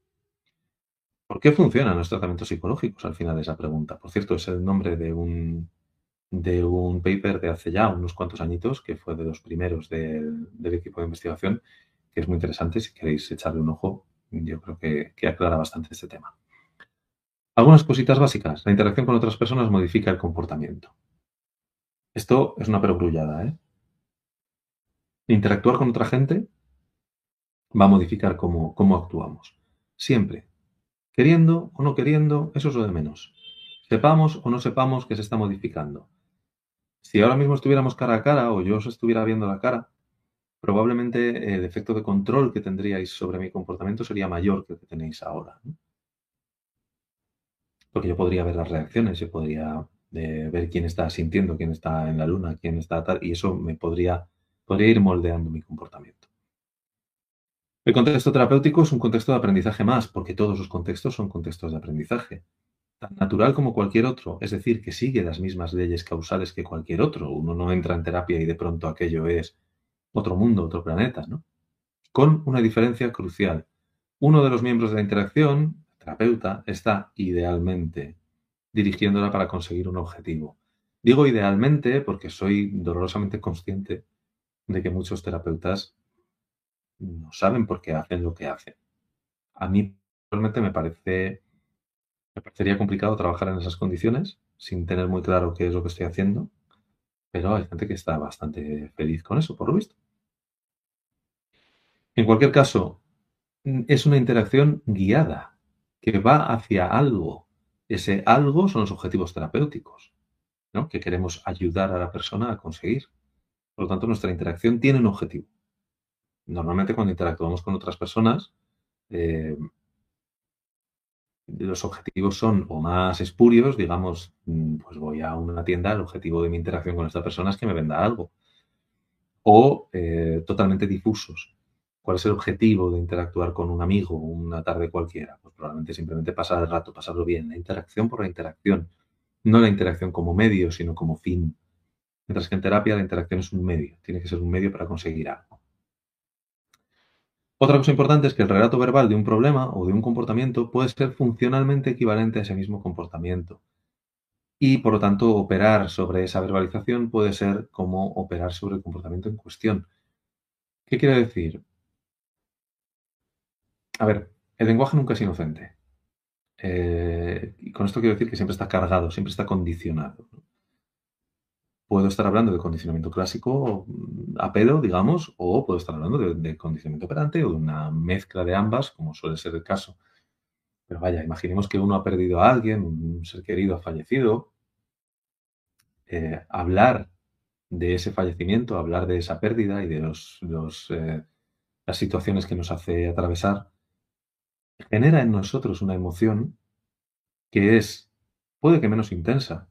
¿Por qué funcionan los tratamientos psicológicos al final de esa pregunta? Por cierto, es el nombre de un, de un paper de hace ya unos cuantos añitos, que fue de los primeros del, equipo de investigación, que es muy interesante. Si queréis echarle un ojo, yo creo que, que aclara bastante este tema. Algunas cositas básicas. La interacción con otras personas modifica el comportamiento. Esto es una perogrullada, ¿eh? Interactuar con otra gente va a modificar cómo, cómo actuamos. Siempre. Queriendo o no queriendo, eso es lo de menos. Sepamos o no sepamos que se está modificando. Si ahora mismo estuviéramos cara a cara o yo os estuviera viendo la cara, probablemente el efecto de control que tendríais sobre mi comportamiento sería mayor que el que tenéis ahora. Porque yo podría ver las reacciones, yo podría eh, ver quién está sintiendo, quién está en la luna, quién está tal, y eso me podría, podría ir moldeando mi comportamiento. El contexto terapéutico es un contexto de aprendizaje más, porque todos los contextos son contextos de aprendizaje. Tan natural como cualquier otro, es decir, que sigue las mismas leyes causales que cualquier otro. Uno no entra en terapia y de pronto aquello es otro mundo, otro planeta, ¿no? Con una diferencia crucial. Uno de los miembros de la interacción, terapeuta, está idealmente dirigiéndola para conseguir un objetivo. Digo idealmente porque soy dolorosamente consciente de que muchos terapeutas no saben por qué hacen lo que hacen. A mí realmente me parece me parecería complicado trabajar en esas condiciones sin tener muy claro qué es lo que estoy haciendo, pero hay gente que está bastante feliz con eso, por lo visto. En cualquier caso, es una interacción guiada que va hacia algo. Ese algo son los objetivos terapéuticos, ¿no? que queremos ayudar a la persona a conseguir. Por lo tanto, nuestra interacción tiene un objetivo. Normalmente cuando interactuamos con otras personas, eh, los objetivos son o más espurios, digamos, mm, pues voy a una tienda, el objetivo de mi interacción con esta persona es que me venda algo, o eh, totalmente difusos. ¿Cuál es el objetivo de interactuar con un amigo una tarde cualquiera? Pues probablemente simplemente pasar el rato, pasarlo bien, la interacción por la interacción, no la interacción como medio, sino como fin. Mientras que en terapia la interacción es un medio, tiene que ser un medio para conseguir algo. Otra cosa importante es que el relato verbal de un problema o de un comportamiento puede ser funcionalmente equivalente a ese mismo comportamiento. Y por lo tanto, operar sobre esa verbalización puede ser como operar sobre el comportamiento en cuestión. ¿Qué quiere decir? A ver, el lenguaje nunca es inocente. Eh, y con esto quiero decir que siempre está cargado, siempre está condicionado. Puedo estar hablando de condicionamiento clásico mm, a pedo, digamos, o puedo estar hablando de, condicionamiento operante o de una mezcla de ambas, como suele ser el caso. Pero vaya, imaginemos que uno ha perdido a alguien, un ser querido ha fallecido. Eh, hablar de ese fallecimiento, hablar de esa pérdida y de los, eh, las situaciones que nos hace atravesar, genera en nosotros una emoción que es, puede que menos intensa,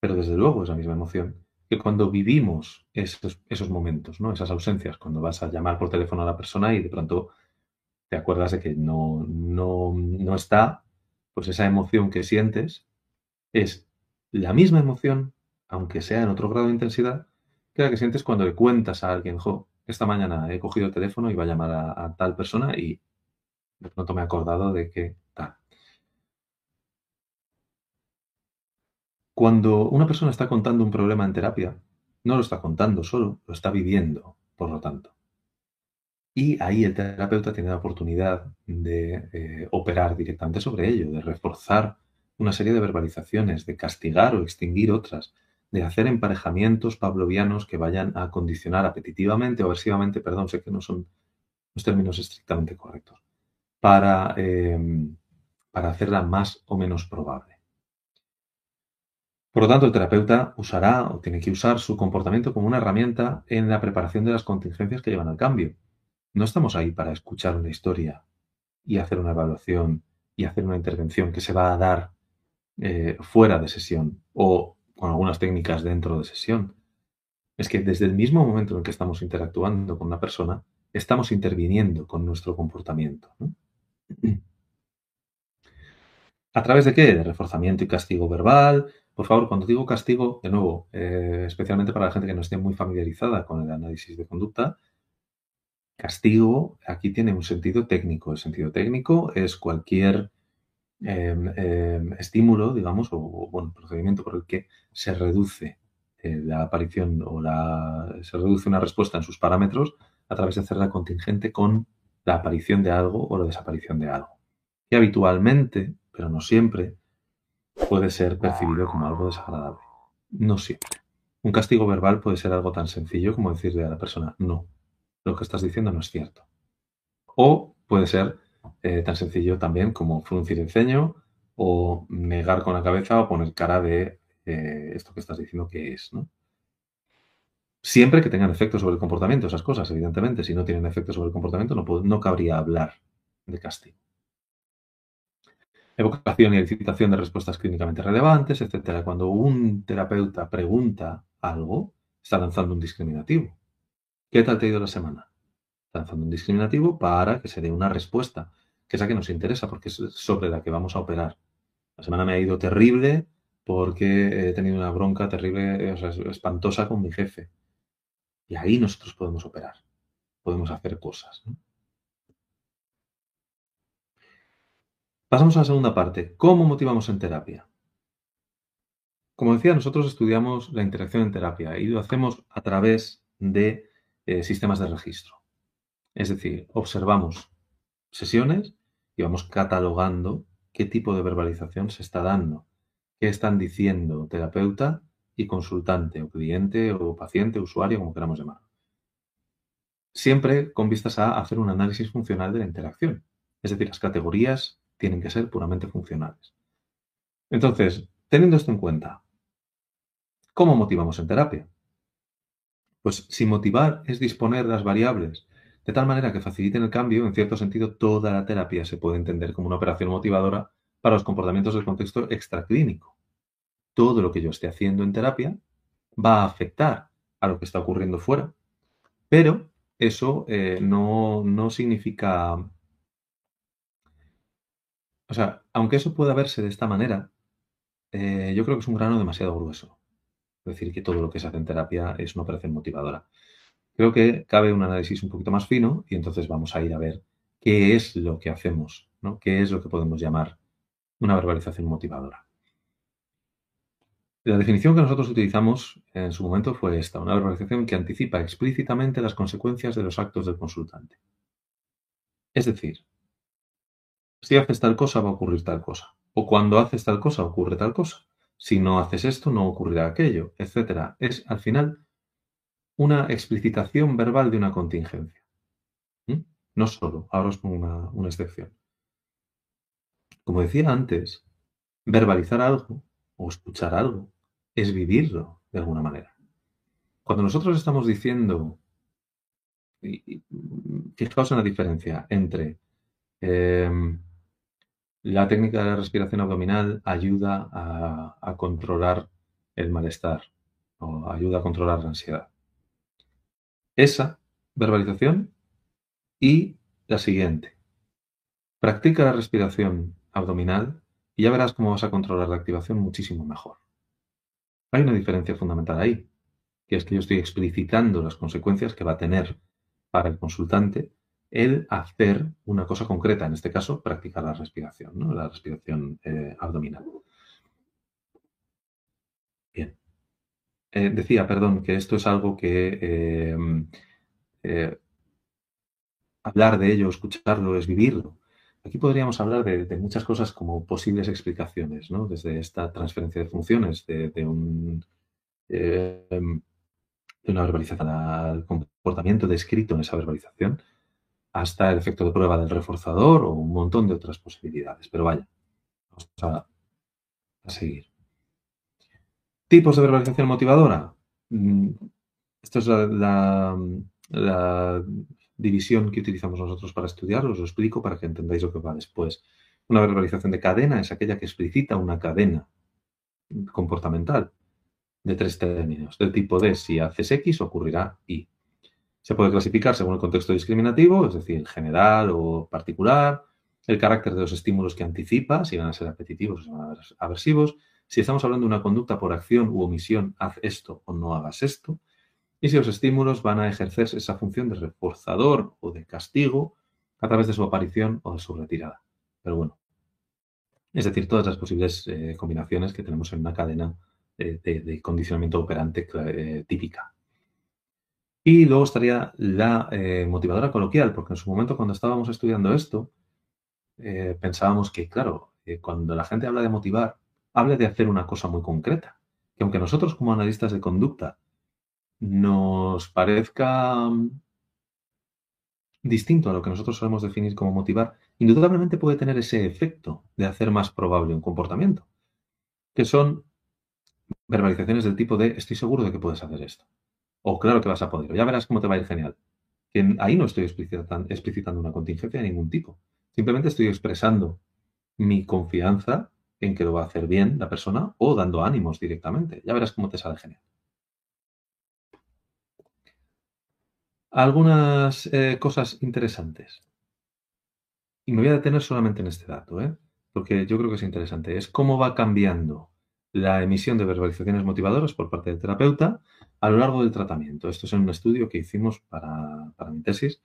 pero desde luego es la misma emoción que cuando vivimos esos, esos momentos, ¿no? esas ausencias, cuando vas a llamar por teléfono a la persona y de pronto te acuerdas de que no, no, no está, pues esa emoción que sientes es la misma emoción, aunque sea en otro grado de intensidad, que la que sientes cuando le cuentas a alguien, jo, esta mañana he cogido el teléfono y va a llamar a tal persona y de pronto me he acordado de que tal. Cuando una persona está contando un problema en terapia, no lo está contando solo, lo está viviendo, por lo tanto. Y ahí el terapeuta tiene la oportunidad de eh, operar directamente sobre ello, de reforzar una serie de verbalizaciones, de castigar o extinguir otras, de hacer emparejamientos pavlovianos que vayan a condicionar apetitivamente o aversivamente, perdón, sé que no son los términos estrictamente correctos, para, em, para hacerla más o menos probable. Por lo tanto, el terapeuta usará o tiene que usar su comportamiento como una herramienta en la preparación de las contingencias que llevan al cambio. No estamos ahí para escuchar una historia y hacer una evaluación y hacer una intervención que se va a dar eh, fuera de sesión o con algunas técnicas dentro de sesión. Es que desde el mismo momento en que estamos interactuando con una persona, estamos interviniendo con nuestro comportamiento. ¿A través de qué? De reforzamiento y castigo verbal. Por favor, cuando digo castigo, de nuevo, eh, especialmente para la gente que no esté muy familiarizada con el análisis de conducta, castigo aquí tiene un sentido técnico. El sentido técnico es cualquier em, em, estímulo, digamos, o, bueno, procedimiento por el que se reduce eh, la aparición o la, se reduce una respuesta en sus parámetros a través de hacerla contingente con la aparición de algo o la desaparición de algo. Y habitualmente, pero no siempre, puede ser percibido como algo desagradable. No siempre. Un castigo verbal puede ser algo tan sencillo como decirle a la persona, no, lo que estás diciendo no es cierto. O puede ser eh, tan sencillo también como fruncir el ceño o negar con la cabeza o poner cara de eh, esto que estás diciendo que es, ¿no? Siempre que tengan efecto sobre el comportamiento, esas cosas, evidentemente. Si no tienen efecto sobre el comportamiento, no, no cabría hablar de castigo. Evocación y elicitación de respuestas clínicamente relevantes, etc. Cuando un terapeuta pregunta algo, está lanzando un discriminativo. ¿Qué tal te ha ido la semana? Está lanzando un discriminativo para que se dé una respuesta, que es la que nos interesa, porque es sobre la que vamos a operar. La semana me ha ido terrible porque he tenido una bronca terrible, o sea, espantosa con mi jefe. Y ahí nosotros podemos operar, podemos hacer cosas. Pasamos a la segunda parte. ¿Cómo motivamos en terapia? Como decía, nosotros estudiamos la interacción en terapia y lo hacemos a través de eh, sistemas de registro. Es decir, observamos sesiones y vamos catalogando qué tipo de verbalización se está dando, qué están diciendo terapeuta y consultante, o cliente, o paciente, usuario, como queramos llamar. Siempre con vistas a hacer un análisis funcional de la interacción. Es decir, las categorías tienen que ser puramente funcionales. Entonces, teniendo esto en cuenta, ¿cómo motivamos en terapia? Pues si motivar es disponer las variables de tal manera que faciliten el cambio, en cierto sentido, toda la terapia se puede entender como una operación motivadora para los comportamientos del contexto extraclínico todo lo que yo esté haciendo en terapia va a afectar a lo que está ocurriendo fuera, pero eso eh, no, significa... O sea, aunque eso pueda verse de esta manera, eh, yo creo que es un grano demasiado grueso. Es decir, que todo lo que se hace en terapia es una operación motivadora. Creo que cabe un análisis un poquito más fino y entonces vamos a ir a ver qué es lo que hacemos, ¿no? qué es lo que podemos llamar una verbalización motivadora. La definición que nosotros utilizamos en su momento fue esta, una verbalización que anticipa explícitamente las consecuencias de los actos del consultante. Es decir, si haces tal cosa va a ocurrir tal cosa, o cuando haces tal cosa ocurre tal cosa, si no haces esto no ocurrirá aquello, etc. Es al final una explicitación verbal de una contingencia. ¿Mm? No solo, ahora os pongo una excepción. Como decía antes, verbalizar algo o escuchar algo es vivirlo de alguna manera. Cuando nosotros estamos diciendo, fijaos en la diferencia entre em, la técnica de la respiración abdominal ayuda a, controlar el malestar o ayuda a controlar la ansiedad. Esa verbalización y la siguiente. Practica la respiración abdominal y ya verás cómo vas a controlar la activación muchísimo mejor. Hay una diferencia fundamental ahí, que es que yo estoy explicitando las consecuencias que va a tener para el consultante el hacer una cosa concreta, en este caso, practicar la respiración, ¿no? la respiración eh, abdominal. Bien. Eh, decía, perdón, que esto es algo que eh, hablar de ello, escucharlo, es vivirlo. Aquí podríamos hablar de, muchas cosas como posibles explicaciones, ¿no? Desde esta transferencia de funciones de, un, de una verbalización al comportamiento descrito en esa verbalización, hasta el efecto de prueba del reforzador o un montón de otras posibilidades. Pero vaya, vamos a, seguir. Tipos de verbalización motivadora. Mm, esto es la división que utilizamos nosotros para estudiar, os lo explico para que entendáis lo que va después. Una verbalización de cadena es aquella que explicita una cadena comportamental de tres términos, del tipo de si haces X ocurrirá Y. Se puede clasificar según el contexto discriminativo, es decir, general o particular, el carácter de los estímulos que anticipa, si van a ser repetitivos o si van a ser aversivos, si estamos hablando de una conducta por acción u omisión, haz esto o no hagas esto, y si los estímulos van a ejercer esa función de reforzador o de castigo a través de su aparición o de su retirada. Pero bueno, es decir, todas las posibles eh, combinaciones que tenemos en una cadena eh, de, condicionamiento operante eh, típica. Y luego estaría la motivadora coloquial, porque en su momento cuando estábamos estudiando esto, pensábamos que, claro, cuando la gente habla de motivar, habla de hacer una cosa muy concreta, que aunque nosotros como analistas de conducta nos parezca distinto a lo que nosotros solemos definir como motivar, indudablemente puede tener ese efecto de hacer más probable un comportamiento, que son verbalizaciones del tipo de estoy seguro de que puedes hacer esto, o claro que vas a poder, ya verás cómo te va a ir genial. Que ahí no estoy explicitando una contingencia de ningún tipo, simplemente estoy expresando mi confianza en que lo va a hacer bien la persona o dando ánimos directamente, ya verás cómo te sale genial. algunas eh, cosas interesantes. Y me voy a detener solamente en este dato, ¿eh? porque yo creo que es interesante. Es cómo va cambiando la emisión de verbalizaciones motivadoras por parte del terapeuta a lo largo del tratamiento. Esto es un estudio que hicimos para, para mi tesis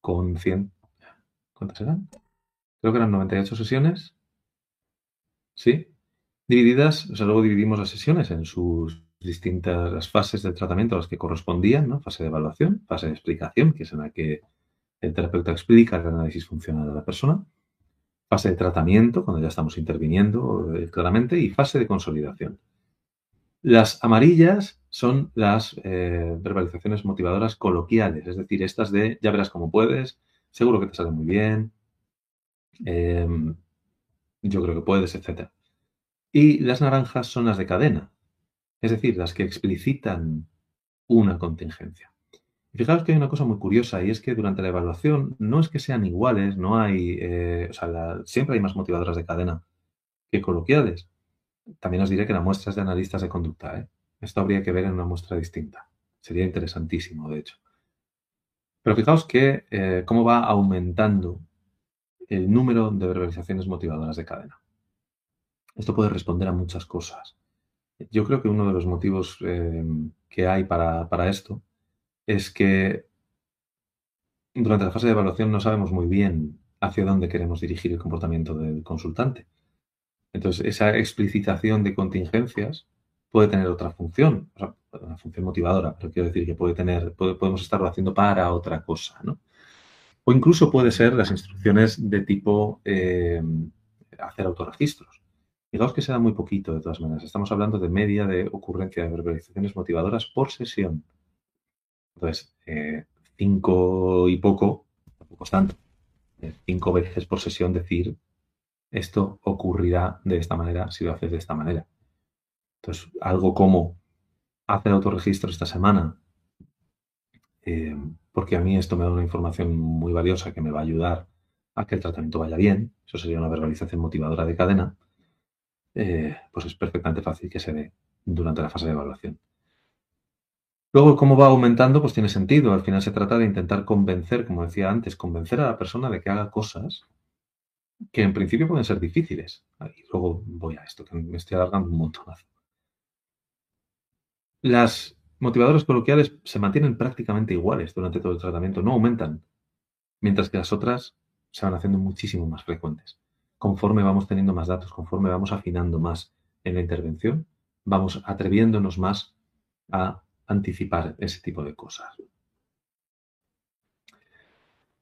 con 100... ¿Cuántas eran? Creo que eran 98 sesiones. ¿Sí? Divididas, o sea, luego dividimos las sesiones en sus distintas fases del tratamiento a las que correspondían, ¿no? Fase de evaluación, fase de explicación, que es en la que el terapeuta explica el análisis funcional de la persona, fase de tratamiento, cuando ya estamos interviniendo eh, claramente, y fase de consolidación. Las amarillas son las eh, verbalizaciones motivadoras coloquiales, es decir, estas de ya verás cómo puedes, seguro que te sale muy bien, em, yo creo que puedes, etc. Y las naranjas son las de cadena, es decir, las que explicitan una contingencia. Fijaos que hay una cosa muy curiosa y es que durante la evaluación no es que sean iguales, no hay, eh, o sea, siempre hay más motivadoras de cadena que coloquiales. También os diré que la muestra es de analistas de conducta. ¿eh? Esto habría que ver en una muestra distinta. Sería interesantísimo, de hecho. Pero fijaos que eh, cómo va aumentando el número de verbalizaciones motivadoras de cadena. Esto puede responder a muchas cosas. Yo creo que uno de los motivos que hay para, esto es que durante la fase de evaluación no sabemos muy bien hacia dónde queremos dirigir el comportamiento del consultante. Entonces, esa explicitación de contingencias puede tener otra función, una función motivadora, pero quiero decir que puede tener, podemos estarlo haciendo para otra cosa, ¿no? O incluso puede ser las instrucciones de tipo eh, hacer autorregistros. Digamos que se da muy poquito, de todas maneras. Estamos hablando de media de ocurrencia de verbalizaciones motivadoras por sesión. Entonces, eh, cinco y poco, tampoco es. Eh, cinco veces por sesión decir esto ocurrirá de esta manera si lo haces de esta manera. Entonces, algo como hacer autorregistro esta semana, eh, porque a mí esto me da una información muy valiosa que me va a ayudar a que el tratamiento vaya bien. Eso sería una verbalización motivadora de cadena. Pues es perfectamente fácil que se dé durante la fase de evaluación. Luego, cómo va aumentando, pues tiene sentido. Al final se trata de intentar convencer, como decía antes, convencer a la persona de que haga cosas que en principio pueden ser difíciles. Y luego voy a esto, que me estoy alargando un montonazo. Las motivadoras coloquiales se mantienen prácticamente iguales durante todo el tratamiento, no aumentan, mientras que las otras se van haciendo muchísimo más frecuentes conforme vamos teniendo más datos, conforme vamos afinando más en la intervención, vamos atreviéndonos más a anticipar ese tipo de cosas.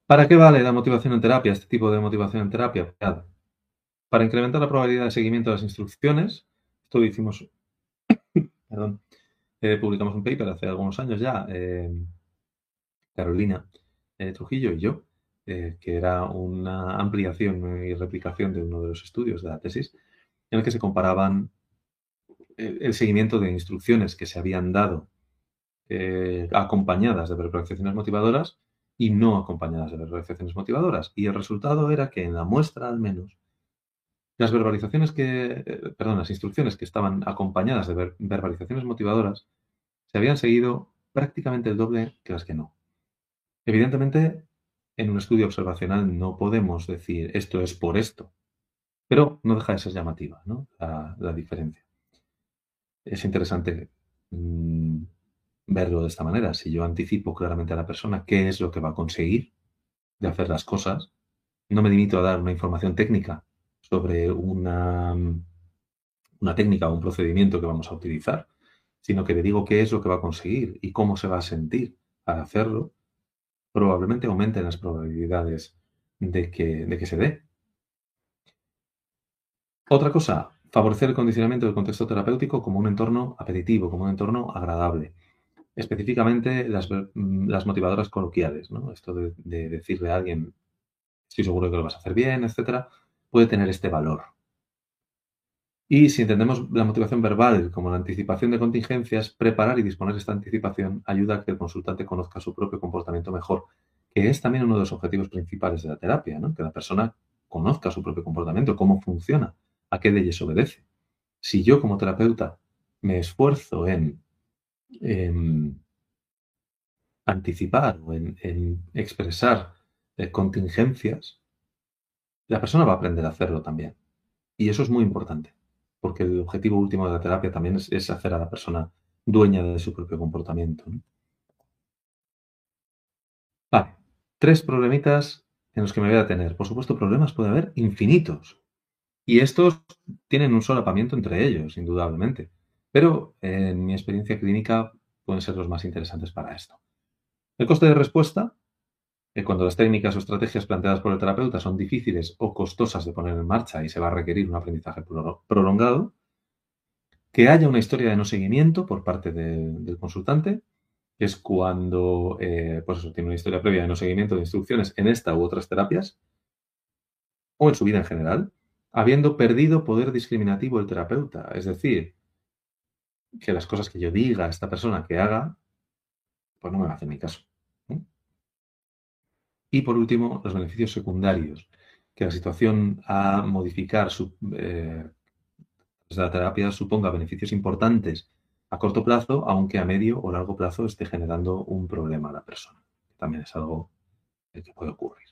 ¿Para qué vale la motivación en terapia, este tipo de motivación en terapia? Para incrementar la probabilidad de seguimiento de las instrucciones, esto lo hicimos, perdón, eh, publicamos un paper hace algunos años ya, eh, Carolina eh, Trujillo y yo, eh, que era una ampliación y replicación de uno de los estudios de la tesis, en el que se comparaban el, seguimiento de instrucciones que se habían dado eh, acompañadas de verbalizaciones motivadoras y no acompañadas de verbalizaciones motivadoras. Y el resultado era que en la muestra al menos, las verbalizaciones que, eh, perdón, las instrucciones que estaban acompañadas de verbalizaciones motivadoras se habían seguido prácticamente el doble que las que no. Evidentemente, en un estudio observacional no podemos decir esto es por esto, pero no deja de ser llamativa ¿no? la, diferencia. Es interesante mm, verlo de esta manera. Si yo anticipo claramente a la persona qué es lo que va a conseguir de hacer las cosas, no me limito a dar una información técnica sobre una, una técnica o un procedimiento que vamos a utilizar, sino que le digo qué es lo que va a conseguir y cómo se va a sentir al hacerlo, probablemente aumenten las probabilidades de que, de que se dé. Otra cosa, favorecer el condicionamiento del contexto terapéutico como un entorno apetitivo, como un entorno agradable. Específicamente las, motivadoras coloquiales, ¿no? Esto de, de, decirle a alguien, estoy seguro que lo vas a hacer bien, etcétera, puede tener este valor. Y si entendemos la motivación verbal como la anticipación de contingencias, preparar y disponer esta anticipación ayuda a que el consultante conozca su propio comportamiento mejor, que es también uno de los objetivos principales de la terapia, ¿no? que la persona conozca su propio comportamiento, cómo funciona, a qué leyes obedece. Si yo como terapeuta me esfuerzo en, anticipar o en, expresar eh, contingencias, la persona va a aprender a hacerlo también. Y eso es muy importante porque el objetivo último de la terapia también es, hacer a la persona dueña de su propio comportamiento. Vale, tres problemitas en los que me voy a tener. Por supuesto, problemas puede haber infinitos. Y estos tienen un solapamiento entre ellos, indudablemente. Pero en mi experiencia clínica pueden ser los más interesantes para esto. El coste de respuesta cuando las técnicas o estrategias planteadas por el terapeuta son difíciles o costosas de poner en marcha y se va a requerir un aprendizaje prolongado, que haya una historia de no seguimiento por parte del consultante, que es cuando eh, pues tiene una historia previa de no seguimiento de instrucciones en esta u otras terapias, o en su vida en general, habiendo perdido poder discriminativo del terapeuta. Es decir, que las cosas que yo diga a esta persona que haga, pues no me va a hacer ni caso. Y por último, los beneficios secundarios, que la situación a modificar su, eh, la terapia suponga beneficios importantes a corto plazo, aunque a medio o largo plazo esté generando un problema a la persona. También es algo que puede ocurrir.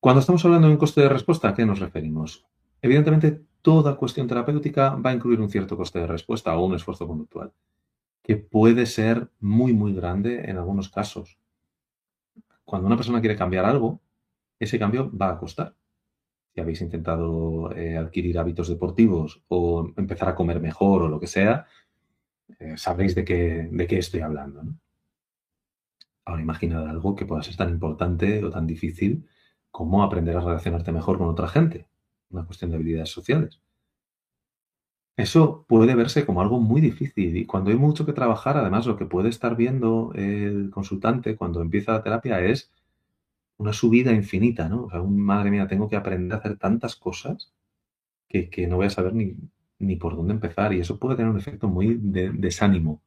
Cuando estamos hablando de un coste de respuesta, ¿a qué nos referimos? Evidentemente, toda cuestión terapéutica va a incluir un cierto coste de respuesta o un esfuerzo conductual, que puede ser muy, muy grande en algunos casos cuando una persona quiere cambiar algo, ese cambio va a costar. Si habéis intentado eh, adquirir hábitos deportivos o empezar a comer mejor o lo que sea, eh, sabréis de qué, de qué estoy hablando. Ahora imaginad algo que pueda ser tan importante o tan difícil como aprender a relacionarte mejor con otra gente, una cuestión de habilidades sociales. Eso puede verse como algo muy difícil y cuando hay mucho que trabajar, además lo que puede estar viendo el consultante cuando empieza la terapia es una subida infinita, ¿no? O sea, madre mía, tengo que aprender a hacer tantas cosas que, no voy a saber ni, ni, por dónde empezar y eso puede tener un efecto muy de desánimo.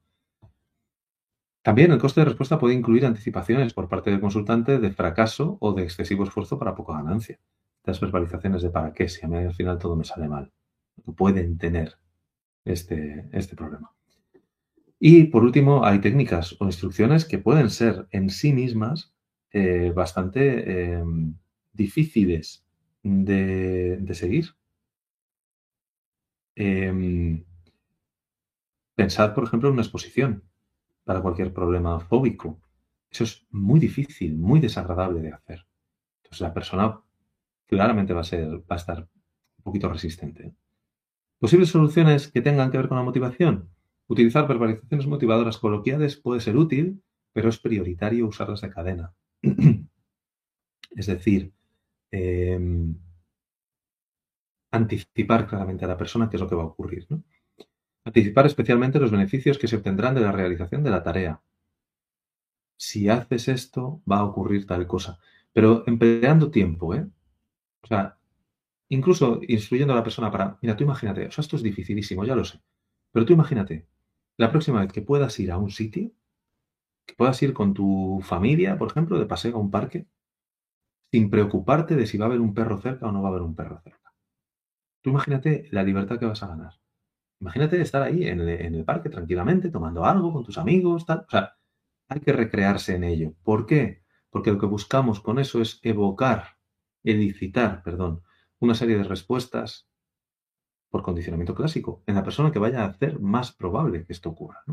También el coste de respuesta puede incluir anticipaciones por parte del consultante de fracaso o de excesivo esfuerzo para poca ganancia. Las verbalizaciones de para qué, si a mí al final todo me sale mal pueden tener este, este problema. Y por último, hay técnicas o instrucciones que pueden ser en sí mismas eh, bastante em, difíciles de, seguir. Eh, pensad, por ejemplo, en una exposición para cualquier problema fóbico. Eso es muy difícil, muy desagradable de hacer. Entonces la persona claramente va a, ser, va a estar un poquito resistente. Posibles soluciones que tengan que ver con la motivación. Utilizar verbalizaciones motivadoras coloquiales puede ser útil, pero es prioritario usarlas de cadena. es decir, em, anticipar claramente a la persona qué es lo que va a ocurrir. Anticipar especialmente los beneficios que se obtendrán de la realización de la tarea. Si haces esto, va a ocurrir tal cosa. Pero empleando tiempo, ¿eh? O sea, incluso instruyendo a la persona para, mira, tú imagínate, o sea, esto es dificilísimo, ya lo sé, pero tú imagínate, la próxima vez que puedas ir a un sitio, que puedas ir con tu familia, por ejemplo, de paseo a un parque, sin preocuparte de si va a haber un perro cerca o no va a haber un perro cerca. Tú imagínate la libertad que vas a ganar. Imagínate estar ahí en el, parque tranquilamente, tomando algo con tus amigos, tal. O sea, hay que recrearse en ello. ¿Por qué? Porque lo que buscamos con eso es evocar, elicitar, perdón, una serie de respuestas por condicionamiento clásico en la persona que vaya a hacer más probable que esto ocurra.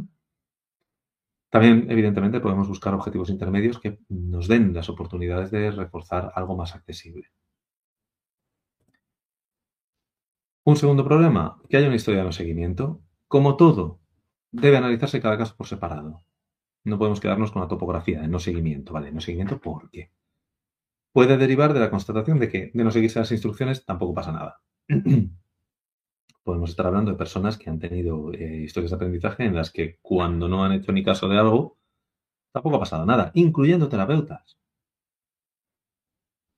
También, evidentemente, podemos buscar objetivos intermedios que nos den las oportunidades de reforzar algo más accesible. Un segundo problema, que haya una historia de no seguimiento. Como todo, debe analizarse cada caso por separado. No podemos quedarnos con la topografía de no seguimiento, ¿vale? No seguimiento, ¿por qué? Puede derivar de la constatación de que de no seguirse las instrucciones tampoco pasa nada. podemos estar hablando de personas que han tenido eh, historias de aprendizaje en las que cuando no han hecho ni caso de algo, tampoco ha pasado nada, incluyendo terapeutas.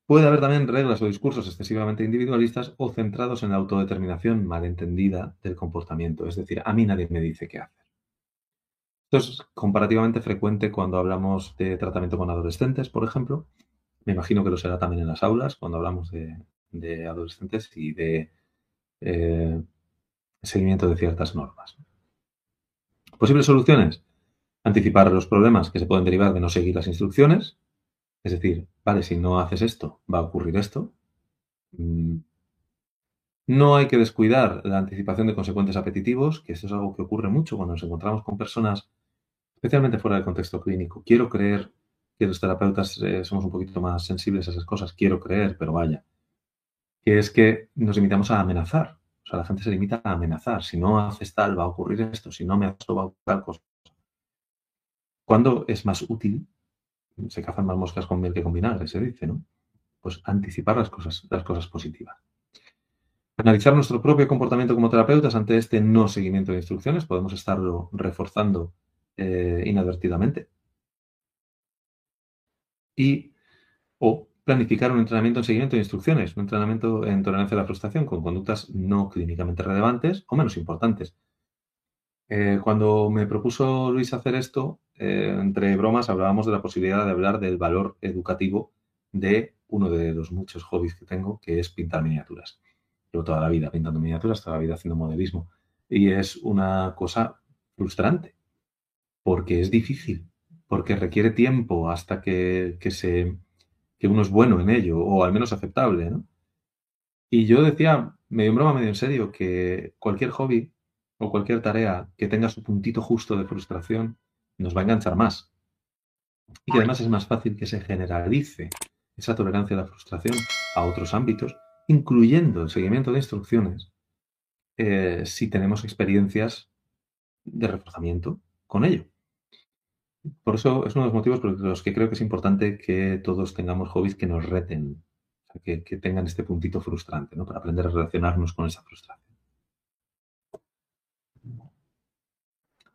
Puede haber también reglas o discursos excesivamente individualistas o centrados en la autodeterminación malentendida del comportamiento, es decir, a mí nadie me dice qué hacer. Esto es comparativamente frecuente cuando hablamos de tratamiento con adolescentes, por ejemplo. Me imagino que lo será también en las aulas cuando hablamos de, adolescentes y de eh, seguimiento de ciertas normas. Posibles soluciones. Anticipar los problemas que se pueden derivar de no seguir las instrucciones. Es decir, vale, si no haces esto, va a ocurrir esto. Mm. No hay que descuidar la anticipación de consecuentes apetitivos, que esto es algo que ocurre mucho cuando nos encontramos con personas, especialmente fuera del contexto clínico. Quiero creer que los terapeutas eh, somos un poquito más sensibles a esas cosas, quiero creer, pero vaya. Que es que nos limitamos a amenazar. O sea, la gente se limita a amenazar. Si no haces tal, va a ocurrir esto. Si no me haces va a ocurrir tal cosa. ¿Cuándo es más útil? Se cazan más moscas con miel que con vinagre, se dice, ¿no? Pues anticipar las cosas, las cosas positivas. Analizar nuestro propio comportamiento como terapeutas ante este no seguimiento de instrucciones, podemos estarlo reforzando eh, inadvertidamente. Y o planificar un entrenamiento en seguimiento de instrucciones, un entrenamiento en tolerancia a la frustración con conductas no clínicamente relevantes o menos importantes. Eh, cuando me propuso Luis hacer esto, eh, entre bromas hablábamos de la posibilidad de hablar del valor educativo de uno de los muchos hobbies que tengo, que es pintar miniaturas. Llevo toda la vida pintando miniaturas, toda la vida haciendo modelismo. Y es una cosa frustrante, porque es difícil, porque requiere tiempo hasta que, que se que uno es bueno en ello, o al menos aceptable, ¿no? Y yo decía, medio en broma, medio en serio, que cualquier hobby o cualquier tarea que tenga su puntito justo de frustración nos va a enganchar más. Y que además es más fácil que se generalice esa tolerancia a la frustración a otros ámbitos, incluyendo el seguimiento de instrucciones, eh, si tenemos experiencias de reforzamiento con ello. Por eso es uno de los motivos por los que creo que es importante que todos tengamos hobbies que nos reten, que, tengan este puntito frustrante, ¿no? Para aprender a relacionarnos con esa frustración.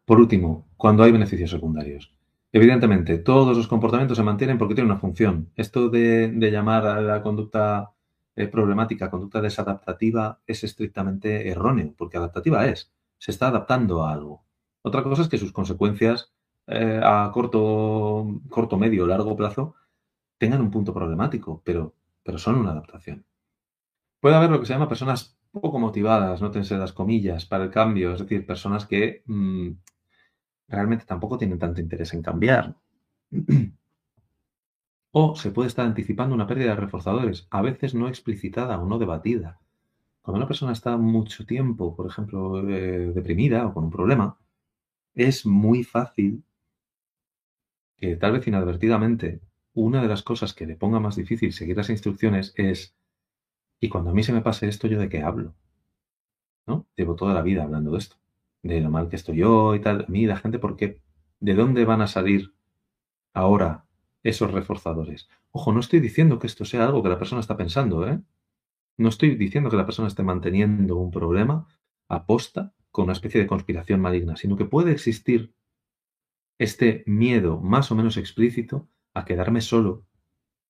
Por último, cuando hay beneficios secundarios. Evidentemente, todos los comportamientos se mantienen porque tienen una función. Esto de, llamar a la conducta eh, problemática, conducta desadaptativa, es estrictamente erróneo, porque adaptativa es, se está adaptando a algo. Otra cosa es que sus consecuencias eh, a corto, corto, medio, largo plazo tengan un punto problemático, pero, pero son una adaptación. Puede haber lo que se llama personas poco motivadas, no tense las comillas, para el cambio, es decir, personas que mm, realmente tampoco tienen tanto interés en cambiar. o se puede estar anticipando una pérdida de reforzadores, a veces no explicitada o no debatida. Cuando una persona está mucho tiempo, por ejemplo, eh, deprimida o con un problema, es muy fácil que tal vez inadvertidamente una de las cosas que le ponga más difícil seguir las instrucciones es, y cuando a mí se me pase esto, ¿yo de qué hablo? ¿No? Llevo toda la vida hablando de esto, de lo mal que estoy yo y tal. A mí la gente, ¿por qué? ¿De dónde van a salir ahora esos reforzadores? Ojo, no estoy diciendo que esto sea algo que la persona está pensando, ¿eh? No estoy diciendo que la persona esté manteniendo un problema aposta con una especie de conspiración maligna, sino que puede existir este miedo más o menos explícito a quedarme solo,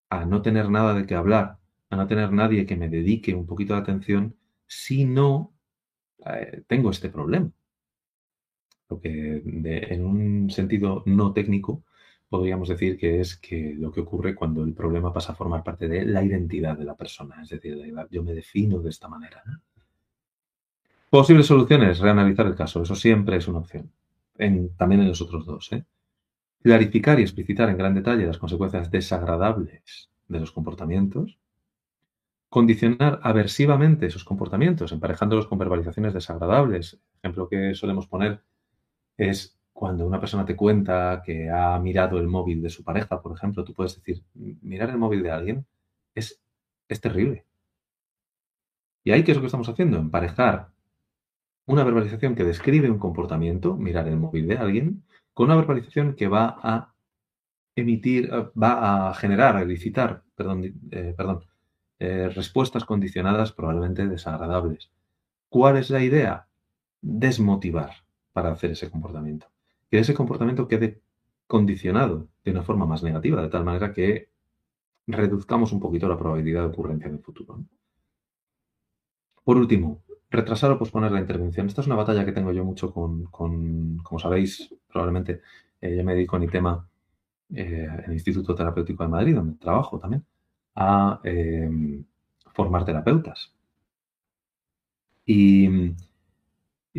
a no tener nada de qué hablar, a no tener nadie que me dedique un poquito de atención si no eh, tengo este problema. Lo que en un sentido no técnico podríamos decir que es que lo que ocurre cuando el problema pasa a formar parte de la identidad de la persona, es decir, yo me defino de esta manera. Posibles soluciones, reanalizar el caso, eso siempre es una opción también en los otros dos. ¿eh? Clarificar y explicitar en gran detalle las consecuencias desagradables de los comportamientos. Condicionar aversivamente esos comportamientos, emparejándolos con verbalizaciones desagradables. Ejemplo que solemos poner es cuando una persona te cuenta que ha mirado el móvil de su pareja, por ejemplo, tú puedes decir, mirar el móvil de alguien es, es terrible. ¿Y ahí qué es lo que estamos haciendo? Emparejar una verbalización que describe un comportamiento, mirar el móvil de alguien, con una verbalización que va a emitir, eh, va a generar, a elicitar, perdón, eh, perdón eh, respuestas condicionadas probablemente desagradables. ¿Cuál es la idea? Desmotivar para hacer ese comportamiento. Que ese comportamiento quede condicionado de una forma más negativa, de tal manera que reduzcamos un poquito la probabilidad de ocurrencia en el futuro. Por último, retrasar o posponer la intervención. Esta es una batalla que tengo yo mucho con, como sabéis, probablemente eh, yo me dedico en mi tema eh, en el Instituto Terapéutico de Madrid, donde trabajo también, a em, formar terapeutas. Y,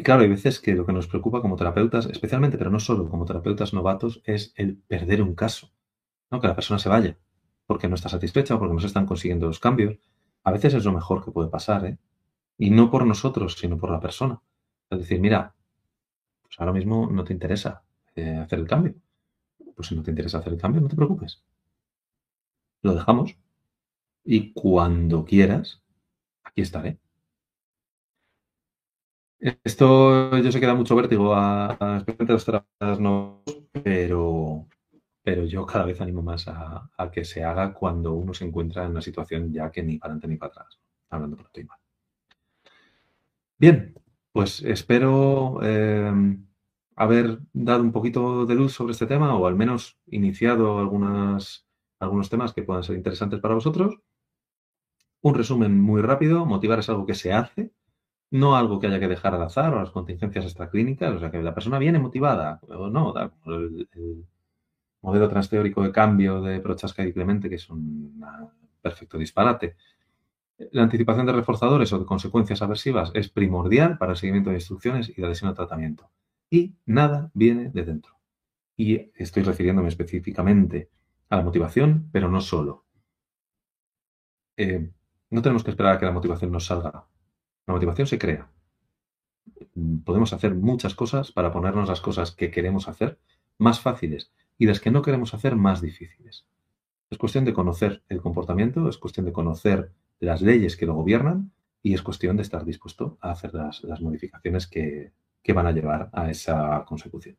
claro, hay veces que lo que nos preocupa como terapeutas, especialmente, pero no solo como terapeutas novatos, es el perder un caso, ¿no? que la persona se vaya porque no está satisfecha o porque no se están consiguiendo los cambios. A veces es lo mejor que puede pasar, ¿eh? Y no por nosotros, sino por la persona. Es decir, mira, pues ahora mismo no te interesa eh, hacer el cambio. Pues si no te interesa hacer el cambio, no te preocupes. Lo dejamos. Y cuando quieras, aquí estaré. Esto yo sé que da mucho vértigo a, a los no, pero, pero yo cada vez animo más a, que se haga cuando uno se encuentra en una situación ya que ni para adelante ni para atrás, hablando por ti. Bien, pues espero em, haber dado un poquito de luz sobre este tema o al menos iniciado algunas, algunos temas que puedan ser interesantes para vosotros. Un resumen muy rápido, motivar es algo que se hace, no algo que haya que dejar al azar o las contingencias extraclínicas, o sea que la persona viene motivada o no, el, modelo transteórico de cambio de Prochaska y Clemente, que es un perfecto disparate. La anticipación de reforzadores o de consecuencias aversivas es primordial para el seguimiento de instrucciones y de adhesión al tratamiento. Y nada viene de dentro. Y estoy refiriéndome específicamente a la motivación, pero no solo. Eh, no tenemos que esperar a que la motivación nos salga. La motivación se crea. Podemos hacer muchas cosas para ponernos las cosas que queremos hacer más fáciles y las que no queremos hacer más difíciles. Es cuestión de conocer el comportamiento, es cuestión de conocer las leyes que lo gobiernan y es cuestión de estar dispuesto a hacer las, modificaciones que, van a llevar a esa consecución.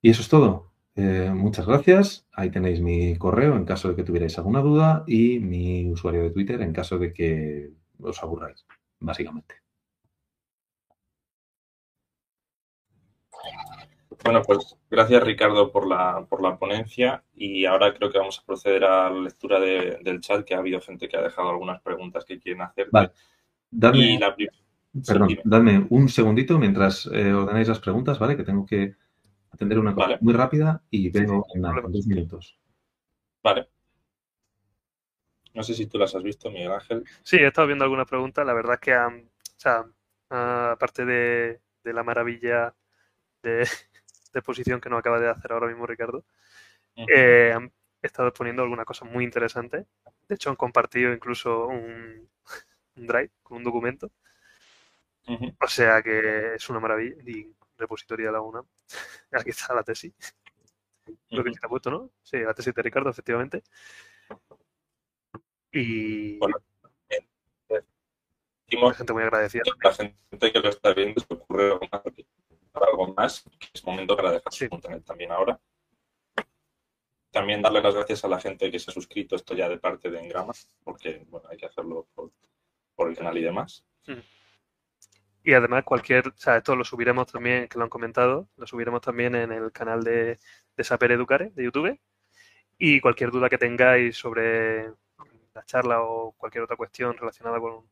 Y eso es todo. Eh, muchas gracias. Ahí tenéis mi correo en caso de que tuvierais alguna duda y mi usuario de Twitter en caso de que os aburráis, básicamente. Bueno, pues gracias Ricardo por la, por la ponencia y ahora creo que vamos a proceder a la lectura del chat, que ha habido gente que ha dejado algunas preguntas que quieren hacer. Vale. Dadme, perdón, un segundito mientras eh, ordenáis las preguntas, ¿vale? Que tengo que atender una cosa muy rápida y vengo en, dos minutos. Vale. No sé si tú las has visto, Miguel Ángel. Sí, he estado viendo algunas preguntas. La verdad es que, o sea, aparte de, de la maravilla de, exposición que nos acaba de hacer ahora mismo Ricardo, eh, han estado poniendo alguna cosa muy interesante. De hecho, han compartido incluso un, drive con un documento. O sea que es una maravilla. Y repositorio de la UNAM. Aquí está la tesis. Lo que se ha puesto, ¿no? Sí, la tesis de Ricardo, efectivamente. Y. Bueno, la gente muy agradecida. La gente que lo está viendo se ocurre algo más, que es momento para dejar su punto también ahora. También darle las gracias a la gente que se ha suscrito, esto ya de parte de Engrama, porque bueno, hay que hacerlo por, el canal y demás. Hmm. Y además cualquier, o sea, esto lo subiremos también, que lo han comentado, lo subiremos también en el canal de, de Saper Educare de YouTube. Y cualquier duda que tengáis sobre la charla o cualquier otra cuestión relacionada con,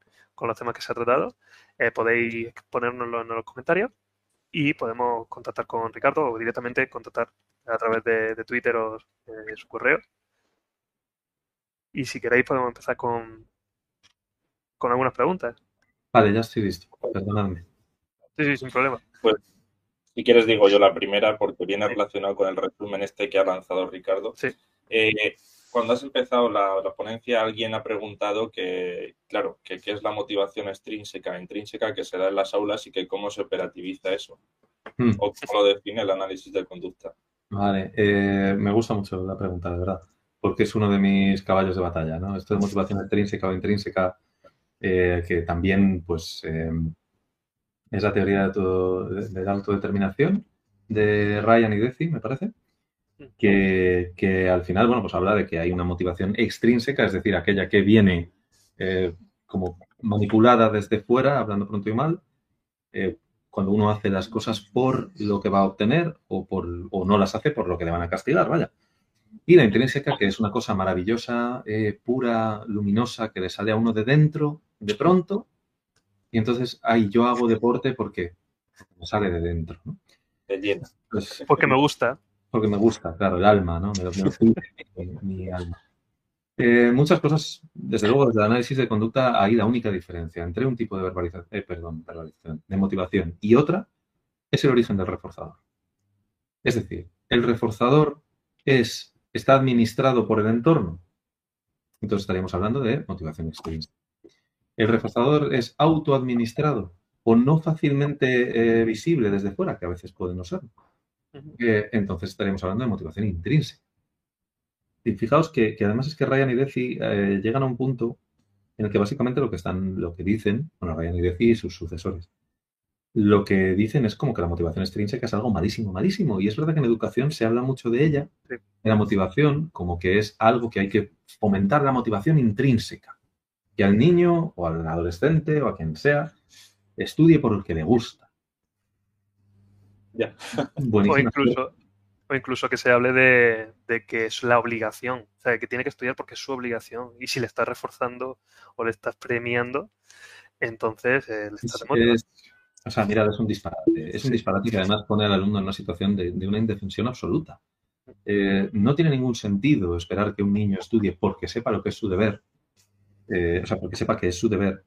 los temas que se ha tratado, eh, podéis ponérnoslo en los comentarios y podemos contactar con Ricardo o directamente contactar a través de, Twitter o de su correo. Y si queréis podemos empezar con, con algunas preguntas. Vale, ya estoy listo. Perdonadme. Sí, sí, sin problema. Pues, si quieres digo yo la primera porque viene relacionado con el resumen este que ha lanzado Ricardo. Sí. Eh, cuando has empezado la, ponencia, alguien ha preguntado que, claro, que qué es la motivación extrínseca, intrínseca que se da en las aulas y que cómo se operativiza eso. Hmm. O cómo lo define el análisis de conducta. Vale, eh, me gusta mucho la pregunta, de verdad, porque es uno de mis caballos de batalla, ¿no? Esto de motivación extrínseca o intrínseca, eh, que también, pues, eh, es la teoría de, de la autodeterminación de Ryan y Deci, me parece que, al final, bueno, pues habla de que hay una motivación extrínseca, es decir, aquella que viene eh, como manipulada desde fuera, hablando pronto y mal, eh, cuando uno hace las cosas por lo que va a obtener o, por, o no las hace por lo que le van a castigar, vaya. Y la intrínseca, que es una cosa maravillosa, eh, pura, luminosa, que le sale a uno de dentro, de pronto, y entonces, ay, yo hago deporte porque me sale de dentro, ¿no? Pues, porque me gusta. Porque me gusta, claro, el alma, ¿no? Me, mi, alma. Eh, muchas cosas, desde luego, desde el análisis de conducta hay la única diferencia entre un tipo de verbalización, eh, perdón, verbalización, de motivación y otra es el origen del reforzador. Es decir, el reforzador es, está administrado por el entorno. Entonces estaríamos hablando de motivación extrínseca. El reforzador es autoadministrado o no fácilmente eh, visible desde fuera, que a veces puede no entonces estaríamos hablando de motivación intrínseca. Y fijaos que, además es que Ryan y Deci eh, llegan a un punto en el que básicamente lo que están, lo que dicen, bueno, Ryan y Deci y sus sucesores, lo que dicen es como que la motivación extrínseca es algo malísimo, malísimo. Y es verdad que en educación se habla mucho de ella, de la motivación, como que es algo que hay que fomentar la motivación intrínseca. Que al niño o al adolescente o a quien sea estudie por el que le gusta. Ya. O incluso, o incluso que se hable de, que es la obligación, o sea, que tiene que estudiar porque es su obligación. Y si le estás reforzando o le estás premiando, entonces eh, le estás O sea, mira, es un disparate. Es un disparate que además pone al alumno en una situación de, una indefensión absoluta. Eh, no tiene ningún sentido esperar que un niño estudie porque sepa lo que es su deber, eh, o sea, porque sepa que es su deber,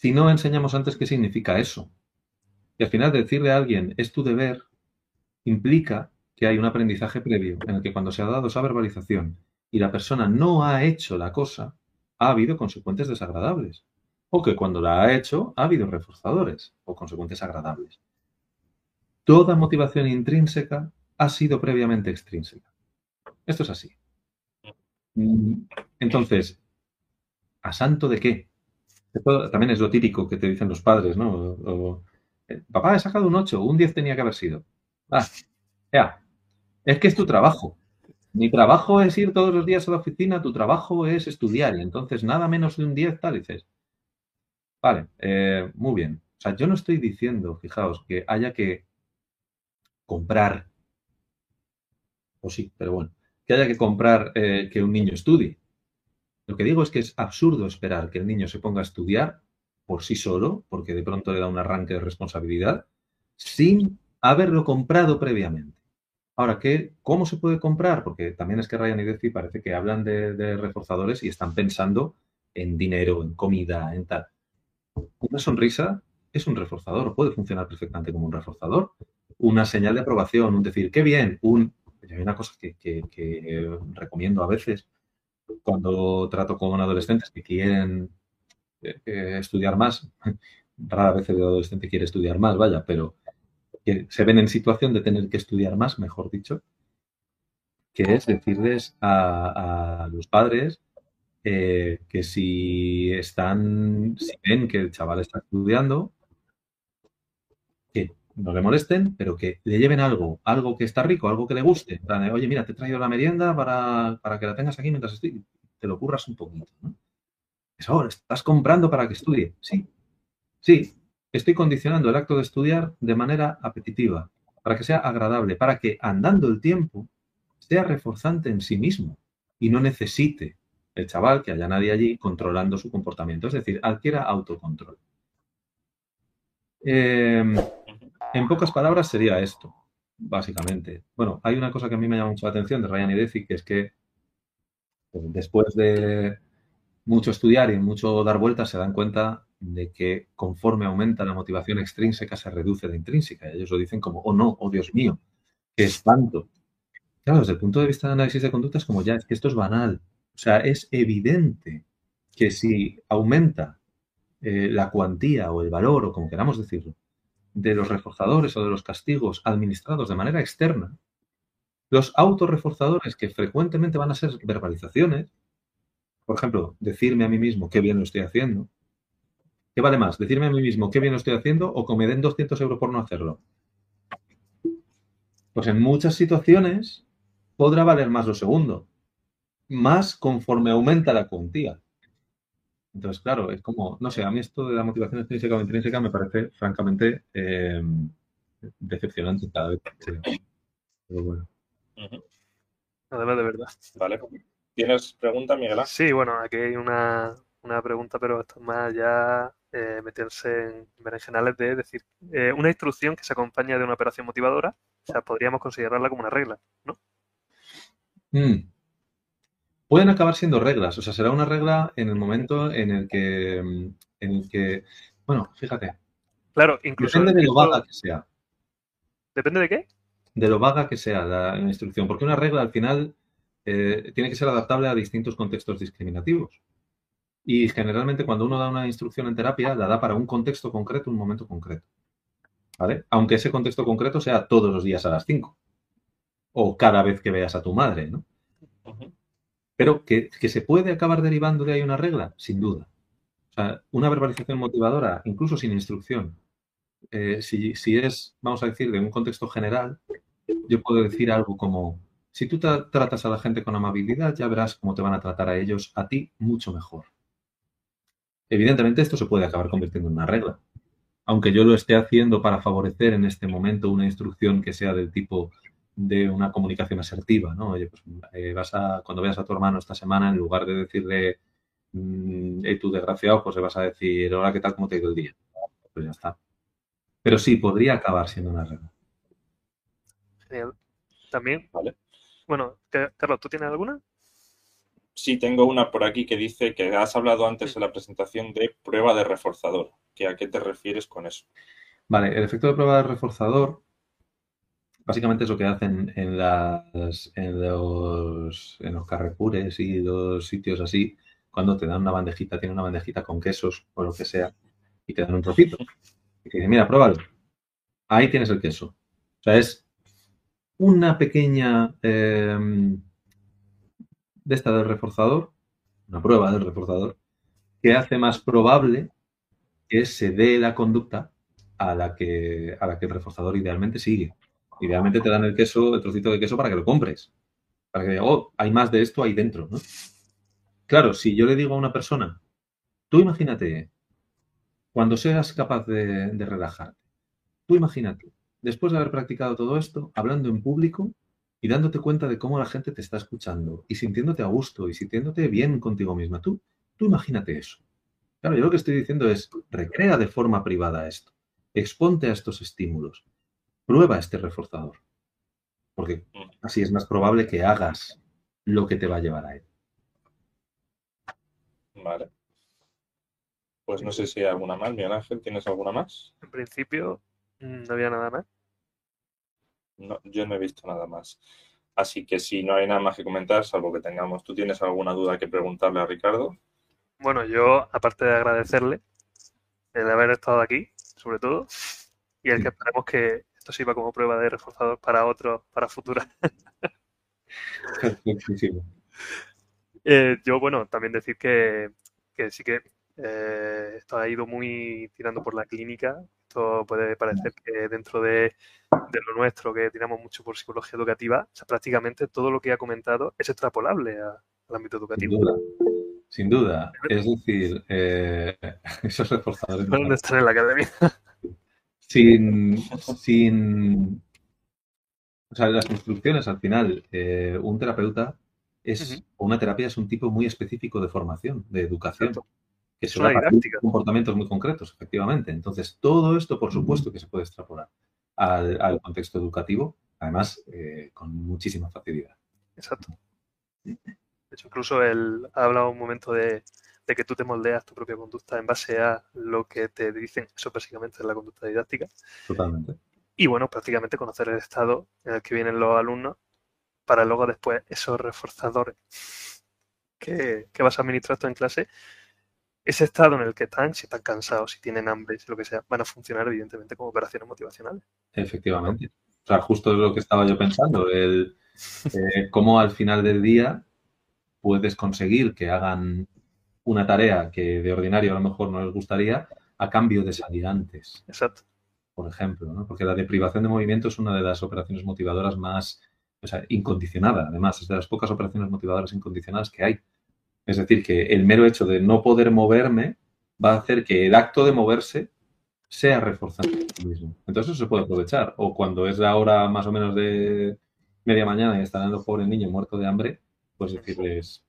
si no enseñamos antes qué significa eso. Y al final decirle a alguien es tu deber implica que hay un aprendizaje previo en el que cuando se ha dado esa verbalización y la persona no ha hecho la cosa, ha habido consecuencias desagradables. O que cuando la ha hecho, ha habido reforzadores o consecuencias agradables. Toda motivación intrínseca ha sido previamente extrínseca. Esto es así. Mm, entonces, ¿a santo de qué? También es lo típico que te dicen los padres, ¿no? Papá, he sacado un 8, un 10 tenía que haber sido. Ah, ya, es que es tu trabajo. Mi trabajo es ir todos los días a la oficina, tu trabajo es estudiar y entonces nada menos de un 10 tal, dices. Vale, eh, muy bien. O sea, yo no estoy diciendo, fijaos, que haya que comprar, o sí, pero bueno, que haya que comprar eh, que un niño estudie. Lo que digo es que es absurdo esperar que el niño se ponga a estudiar por sí solo, porque de pronto le da un arranque de responsabilidad, sin haberlo comprado previamente. Ahora, ¿qué, ¿cómo se puede comprar? Porque también es que Ryan y Deci parece que hablan de, reforzadores y están pensando en dinero, en comida, en tal. Una sonrisa es un reforzador, puede funcionar perfectamente como un reforzador. Una señal de aprobación, un decir, qué bien, un... Hay una cosa que, recomiendo a veces cuando trato con adolescentes que quieren eh, estudiar más. Rara vez el adolescente quiere estudiar más, vaya, pero que se ven en situación de tener que estudiar más, mejor dicho, que es decirles a, los padres eh, que si están, si ven que el chaval está estudiando, que no le molesten, pero que le lleven algo, algo que está rico, algo que le guste. Oye, mira, te he traído la merienda para, que la tengas aquí mientras estoy, te lo curras un poquito. ¿no? Eso, estás comprando para que estudie. Sí, sí, Estoy condicionando el acto de estudiar de manera apetitiva, para que sea agradable, para que andando el tiempo sea reforzante en sí mismo y no necesite el chaval que haya nadie allí controlando su comportamiento, es decir, adquiera autocontrol. Em, en pocas palabras sería esto, básicamente. Bueno, hay una cosa que a mí me llama mucho la atención de Ryan y Deci, que es que pues, después de mucho estudiar y mucho dar vueltas se dan cuenta de que conforme aumenta la motivación extrínseca se reduce la intrínseca. Ellos lo dicen como, oh no, oh Dios mío, qué espanto. Claro, desde el punto de vista de análisis de conducta es como ya, es que esto es banal. O sea, es evidente que si aumenta eh, la cuantía o el valor, o como queramos decirlo, de los reforzadores o de los castigos administrados de manera externa, los autorreforzadores que frecuentemente van a ser verbalizaciones, por ejemplo, decirme a mí mismo qué bien lo estoy haciendo, ¿Qué vale más? ¿Decirme a mí mismo qué bien lo estoy haciendo o que me den 200 euros por no hacerlo? Pues en muchas situaciones podrá valer más lo segundo, más conforme aumenta la cuantía. Entonces, claro, es como, no sé, a mí esto de la motivación extrínseca o intrínseca me parece francamente eh, decepcionante cada vez. Pero bueno. Además, de verdad. Vale. ¿Tienes pregunta, Miguel? Sí, bueno, aquí hay una, pregunta, pero esto es más ya eh, meterse en berenjenales de decir, eh, una instrucción que se acompaña de una operación motivadora, o sea, podríamos considerarla como una regla, ¿no? Mm pueden acabar siendo reglas. O sea, será una regla en el momento en el que, en el que bueno, fíjate. Claro, incluso. Depende de lo vaga que sea. ¿Depende de qué? De lo vaga que sea la, instrucción. Porque una regla al final eh, tiene que ser adaptable a distintos contextos discriminativos. Y generalmente cuando uno da una instrucción en terapia, la da para un contexto concreto, un momento concreto. ¿Vale? Aunque ese contexto concreto sea todos los días a las 5. O cada vez que veas a tu madre, ¿no? Pero que, se puede acabar derivando de ahí una regla, sin duda. O sea, una verbalización motivadora, incluso sin instrucción, eh, si, si, es, vamos a decir, de un contexto general, yo puedo decir algo como, si tú tratas a la gente con amabilidad, ya verás cómo te van a tratar a ellos, a ti, mucho mejor. Evidentemente esto se puede acabar convirtiendo en una regla. Aunque yo lo esté haciendo para favorecer en este momento una instrucción que sea del tipo de una comunicación asertiva, ¿no? Oye, pues eh, vas a, cuando veas a tu hermano esta semana, en lugar de decirle, mmm, tú desgraciado, pues le vas a decir, hola, ¿qué tal? ¿Cómo te ha ido el día? Pues ya está. Pero sí, podría acabar siendo una regla. Genial. También, vale. Bueno, Carlos, ¿tú tienes alguna? Sí, tengo una por aquí que dice que has hablado antes en la presentación de prueba de reforzador. ¿A qué te refieres con eso? Vale, el efecto de prueba de reforzador Básicamente es lo que hacen en, las, en, los, en los carrefours y los sitios así, cuando te dan una bandejita, tiene una bandejita con quesos o lo que sea, y te dan un trocito. Y te dicen, mira, pruébalo. Ahí tienes el queso. O sea, es una pequeña em, de esta del reforzador, una prueba del reforzador, que hace más probable que se dé la conducta a la que, a la que el reforzador idealmente sigue. Idealmente te dan el queso, el trocito de queso para que lo compres. Para que diga, oh, hay más de esto ahí dentro, ¿no? Claro, si yo le digo a una persona, tú imagínate, cuando seas capaz de, de tú imagínate, después de haber practicado todo esto, hablando en público y dándote cuenta de cómo la gente te está escuchando y sintiéndote a gusto y sintiéndote bien contigo misma, tú, tú imagínate eso. Claro, yo lo que estoy diciendo es, recrea de forma privada esto, exponte a estos estímulos, prueba este reforzador. Porque así es más probable que hagas lo que te va a llevar a él. Vale. Pues no sé si hay alguna más. Miguel Ángel, ¿tienes alguna más? En principio, no había nada más. No, yo no he visto nada más. Así que si no hay nada más que comentar, salvo que tengamos, ¿tú tienes alguna duda que preguntarle a Ricardo? Bueno, yo, aparte de agradecerle el haber estado aquí, sobre todo, y el que esperemos que esto sirva como prueba de reforzador para otros, para futuras. eh, yo, bueno, también decir que, sí que eh, esto ha ido muy tirando por la clínica. Esto puede parecer que dentro de, lo nuestro, que tiramos mucho por psicología educativa, prácticamente todo lo que ha comentado es extrapolable al ámbito educativo. Sin duda. Sin duda. Es decir, eh, esos reforzadores. ¿Dónde están en la academia? sin, sin o sea, las instrucciones al final, eh, un terapeuta es, o una terapia es un tipo muy específico de formación, de educación, que se da comportamientos muy concretos, efectivamente. Entonces, todo esto, por supuesto, que se puede extrapolar al, contexto educativo, además, eh, con muchísima facilidad. Exacto. De hecho, incluso él ha hablado un momento de, de que tú te moldeas tu propia conducta en base a lo que te dicen. Eso básicamente es la conducta didáctica. Totalmente. Y bueno, prácticamente conocer el estado en el que vienen los alumnos para luego después esos reforzadores que, vas a administrar tú en clase, ese estado en el que están, si están cansados, si tienen hambre, si lo que sea, van a funcionar evidentemente como operaciones motivacionales. Efectivamente. O sea, justo lo que estaba yo pensando, el eh, cómo al final del día puedes conseguir que hagan una tarea que de ordinario a lo mejor no les gustaría a cambio de salir antes. Exacto. Por ejemplo, ¿no? porque la deprivación de movimiento es una de las operaciones motivadoras más o sea, incondicionada, además, es de las pocas operaciones motivadoras incondicionadas que hay. Es decir, que el mero hecho de no poder moverme va a hacer que el acto de moverse sea reforzante mismo. Entonces eso se puede aprovechar. O cuando es la hora más o menos de media mañana y está dando pobre niño muerto de hambre, pues decirles,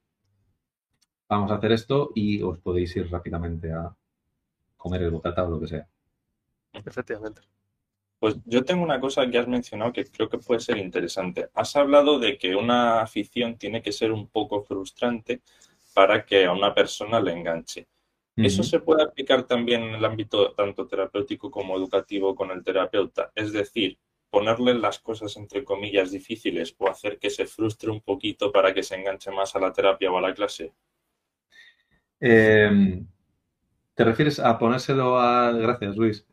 vamos a hacer esto y os podéis ir rápidamente a comer el bocata o lo que sea. Efectivamente. Pues yo tengo una cosa que has mencionado que creo que puede ser interesante. Has hablado de que una afición tiene que ser un poco frustrante para que a una persona le enganche. ¿Eso se puede aplicar también en el ámbito tanto terapéutico como educativo con el terapeuta? Es decir, ponerle las cosas entre comillas difíciles o hacer que se frustre un poquito para que se enganche más a la terapia o a la clase. Em, ¿Te refieres a ponérselo a... Gracias, Luis.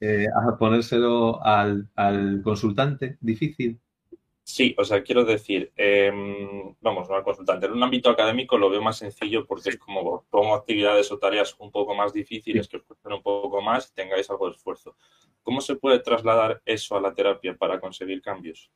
Eh, a ponérselo al, consultante difícil. Sí, o sea, quiero decir, em, vamos, no al consultante. En un ámbito académico lo veo más sencillo porque es como pongo actividades o tareas un poco más difíciles que os cuesten un poco más y tengáis algo de esfuerzo. ¿Cómo se puede trasladar eso a la terapia para conseguir cambios?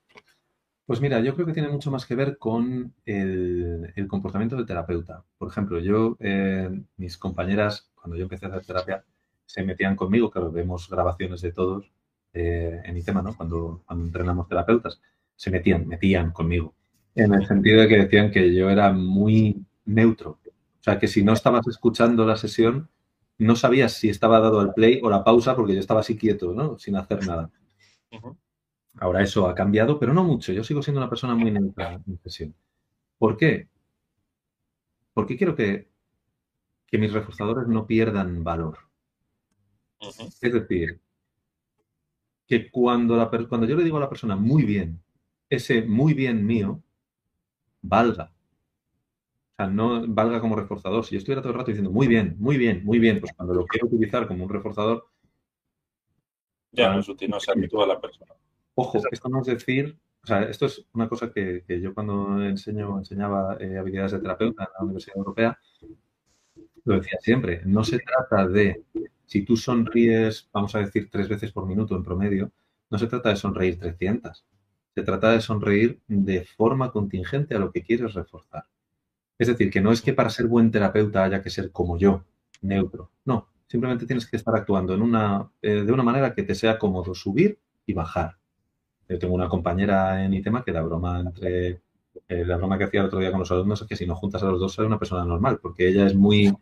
Pues mira, yo creo que tiene mucho más que ver con el, comportamiento del terapeuta. Por ejemplo, yo, eh, mis compañeras, cuando yo empecé a hacer terapia, se metían conmigo, claro, vemos grabaciones de todos eh, en mi tema, ¿no? Cuando, cuando entrenamos terapeutas, se metían, metían conmigo, en el sentido de que decían que yo era muy neutro. O sea, que si no estabas escuchando la sesión, no sabías si estaba dado el play o la pausa porque yo estaba así quieto, ¿no? Sin hacer nada. Ahora eso ha cambiado, pero no mucho. Yo sigo siendo una persona muy neutra en sesión. ¿Por qué? Porque quiero que, que mis reforzadores no pierdan valor. Es decir, que cuando, la, cuando yo le digo a la persona muy bien, ese muy bien mío valga. O sea, no valga como reforzador. Si yo estuviera todo el rato diciendo muy bien, muy bien, muy bien, pues cuando lo quiero utilizar como un reforzador. Ya no es útil, no se habitúa a la persona. Ojo, esto no es decir, o sea, esto es una cosa que, yo cuando enseño, enseñaba eh, habilidades de terapeuta en la Universidad Europea, lo decía siempre, no se trata de, si tú sonríes, vamos a decir, tres veces por minuto en promedio, no se trata de sonreír 300, se trata de sonreír de forma contingente a lo que quieres reforzar. Es decir, que no es que para ser buen terapeuta haya que ser como yo, neutro. No, simplemente tienes que estar actuando en una, eh, de una manera que te sea cómodo subir y bajar. Yo tengo una compañera en ITEMA que la broma entre eh, la broma que hacía el otro día con los alumnos es que si no juntas a los dos soy una persona normal, porque ella es muy,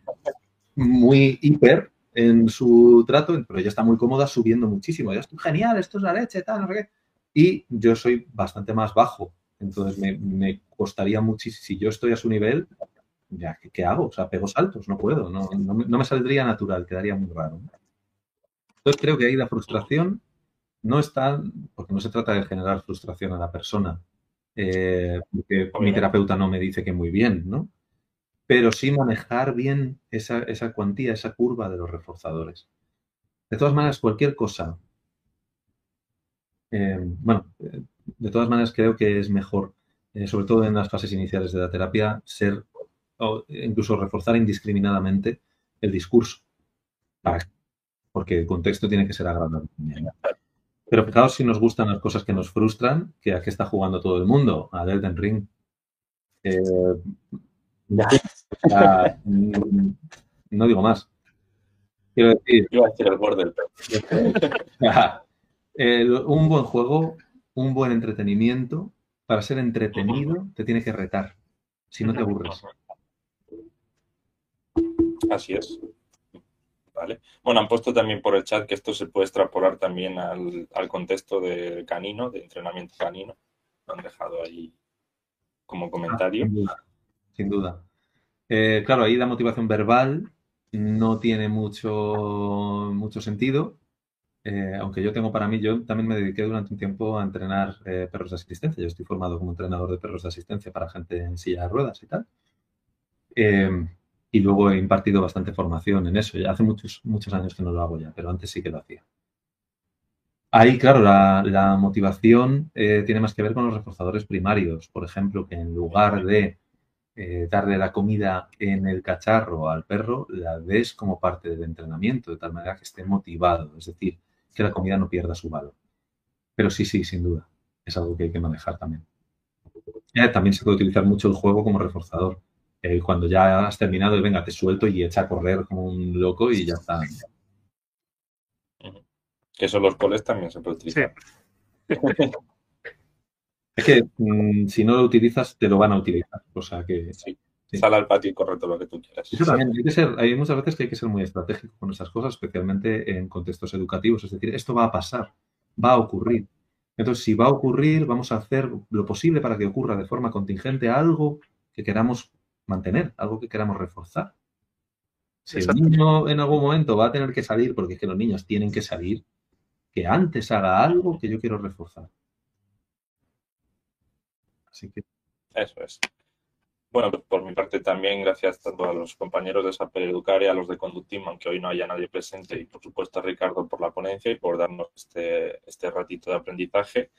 muy hiper en su trato, pero ella está muy cómoda subiendo muchísimo. Ya estoy genial, esto es la leche, tal, no sé qué. Y yo soy bastante más bajo. Entonces me, costaría muchísimo. Si yo estoy a su nivel, ya, ¿qué, hago? O sea, pego saltos, no puedo, no, no, no me saldría natural, quedaría muy raro. Entonces creo que ahí la frustración no está, porque no se trata de generar frustración a la persona, eh, porque mi terapeuta no me dice que muy bien, ¿no? Pero sí manejar bien esa, esa cuantía, esa curva de los reforzadores. De todas maneras, cualquier cosa, eh, bueno, eh, de todas maneras creo que es mejor, sobre todo en las fases iniciales de la terapia, ser o incluso reforzar indiscriminadamente el discurso, porque el contexto tiene que ser agradable. Pero fijaos si nos gustan las cosas que nos frustran, que a qué está jugando todo el mundo, a Elden Ring. Eh, no digo más. Quiero decir. Iba a decir el borde del un buen juego, un buen entretenimiento, para ser entretenido, te tiene que retar. Si no te aburres. Así es. Bueno, han puesto también por el chat que esto se puede extrapolar también al, contexto de canino, de entrenamiento canino. Lo han dejado ahí como comentario. sin duda. Eh, claro, ahí la motivación verbal no tiene mucho, mucho sentido. Eh, aunque yo tengo para mí, yo también me dediqué durante un tiempo a entrenar eh, perros de asistencia. Yo estoy formado como entrenador de perros de asistencia para gente en silla de ruedas y tal y luego he impartido bastante formación en eso. Ya hace muchos, muchos años que no lo hago ya, pero antes sí que lo hacía. Ahí, claro, la, motivación eh, tiene más que ver con los reforzadores primarios. Por ejemplo, que en lugar de eh, darle la comida en el cacharro al perro, la des como parte del entrenamiento, de tal manera que esté motivado, es decir, que la comida no pierda su valor. Pero sí, sí, sin duda, es algo que hay que manejar también. Eh, también se puede utilizar mucho el juego como reforzador eh, cuando ya has terminado, venga, te suelto y echa a correr como un loco y ya está. Que son los coles también se puede utilizar. es que mm, si no lo utilizas, te lo van a utilizar. O sea que. Sí. Sal al patio y corre todo lo que tú quieras. Eso también, hay, que ser, hay muchas veces que hay que ser muy estratégico con esas cosas, especialmente en contextos educativos. Es decir, esto va a pasar, va a ocurrir. Entonces, si va a ocurrir, vamos a hacer lo posible para que ocurra de forma contingente algo que queramos mantener, algo que queramos reforzar. Si el niño en algún momento va a tener que salir, porque es que los niños tienen que salir, que antes haga algo que yo quiero reforzar. Así que. Eso es. Bueno, pues por mi parte también, gracias tanto a los compañeros de Saper Educar y a los de Conductim, aunque hoy no haya nadie presente, y por supuesto a Ricardo por la ponencia y por darnos este, este ratito de aprendizaje.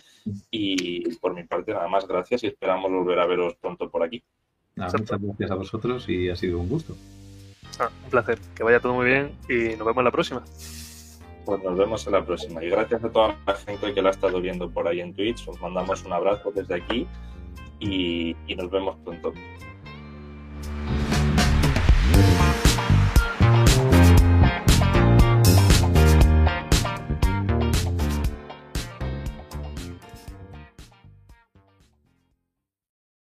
Y por mi parte, nada más, gracias y esperamos volver a veros pronto por aquí. muchas gracias a vosotros y ha sido un gusto. Ah, un placer, que vaya todo muy bien y nos vemos en la próxima. Pues nos vemos en la próxima. Y gracias a toda la gente que la ha estado viendo por ahí en Twitch. Os mandamos un abrazo desde aquí y, y nos vemos pronto.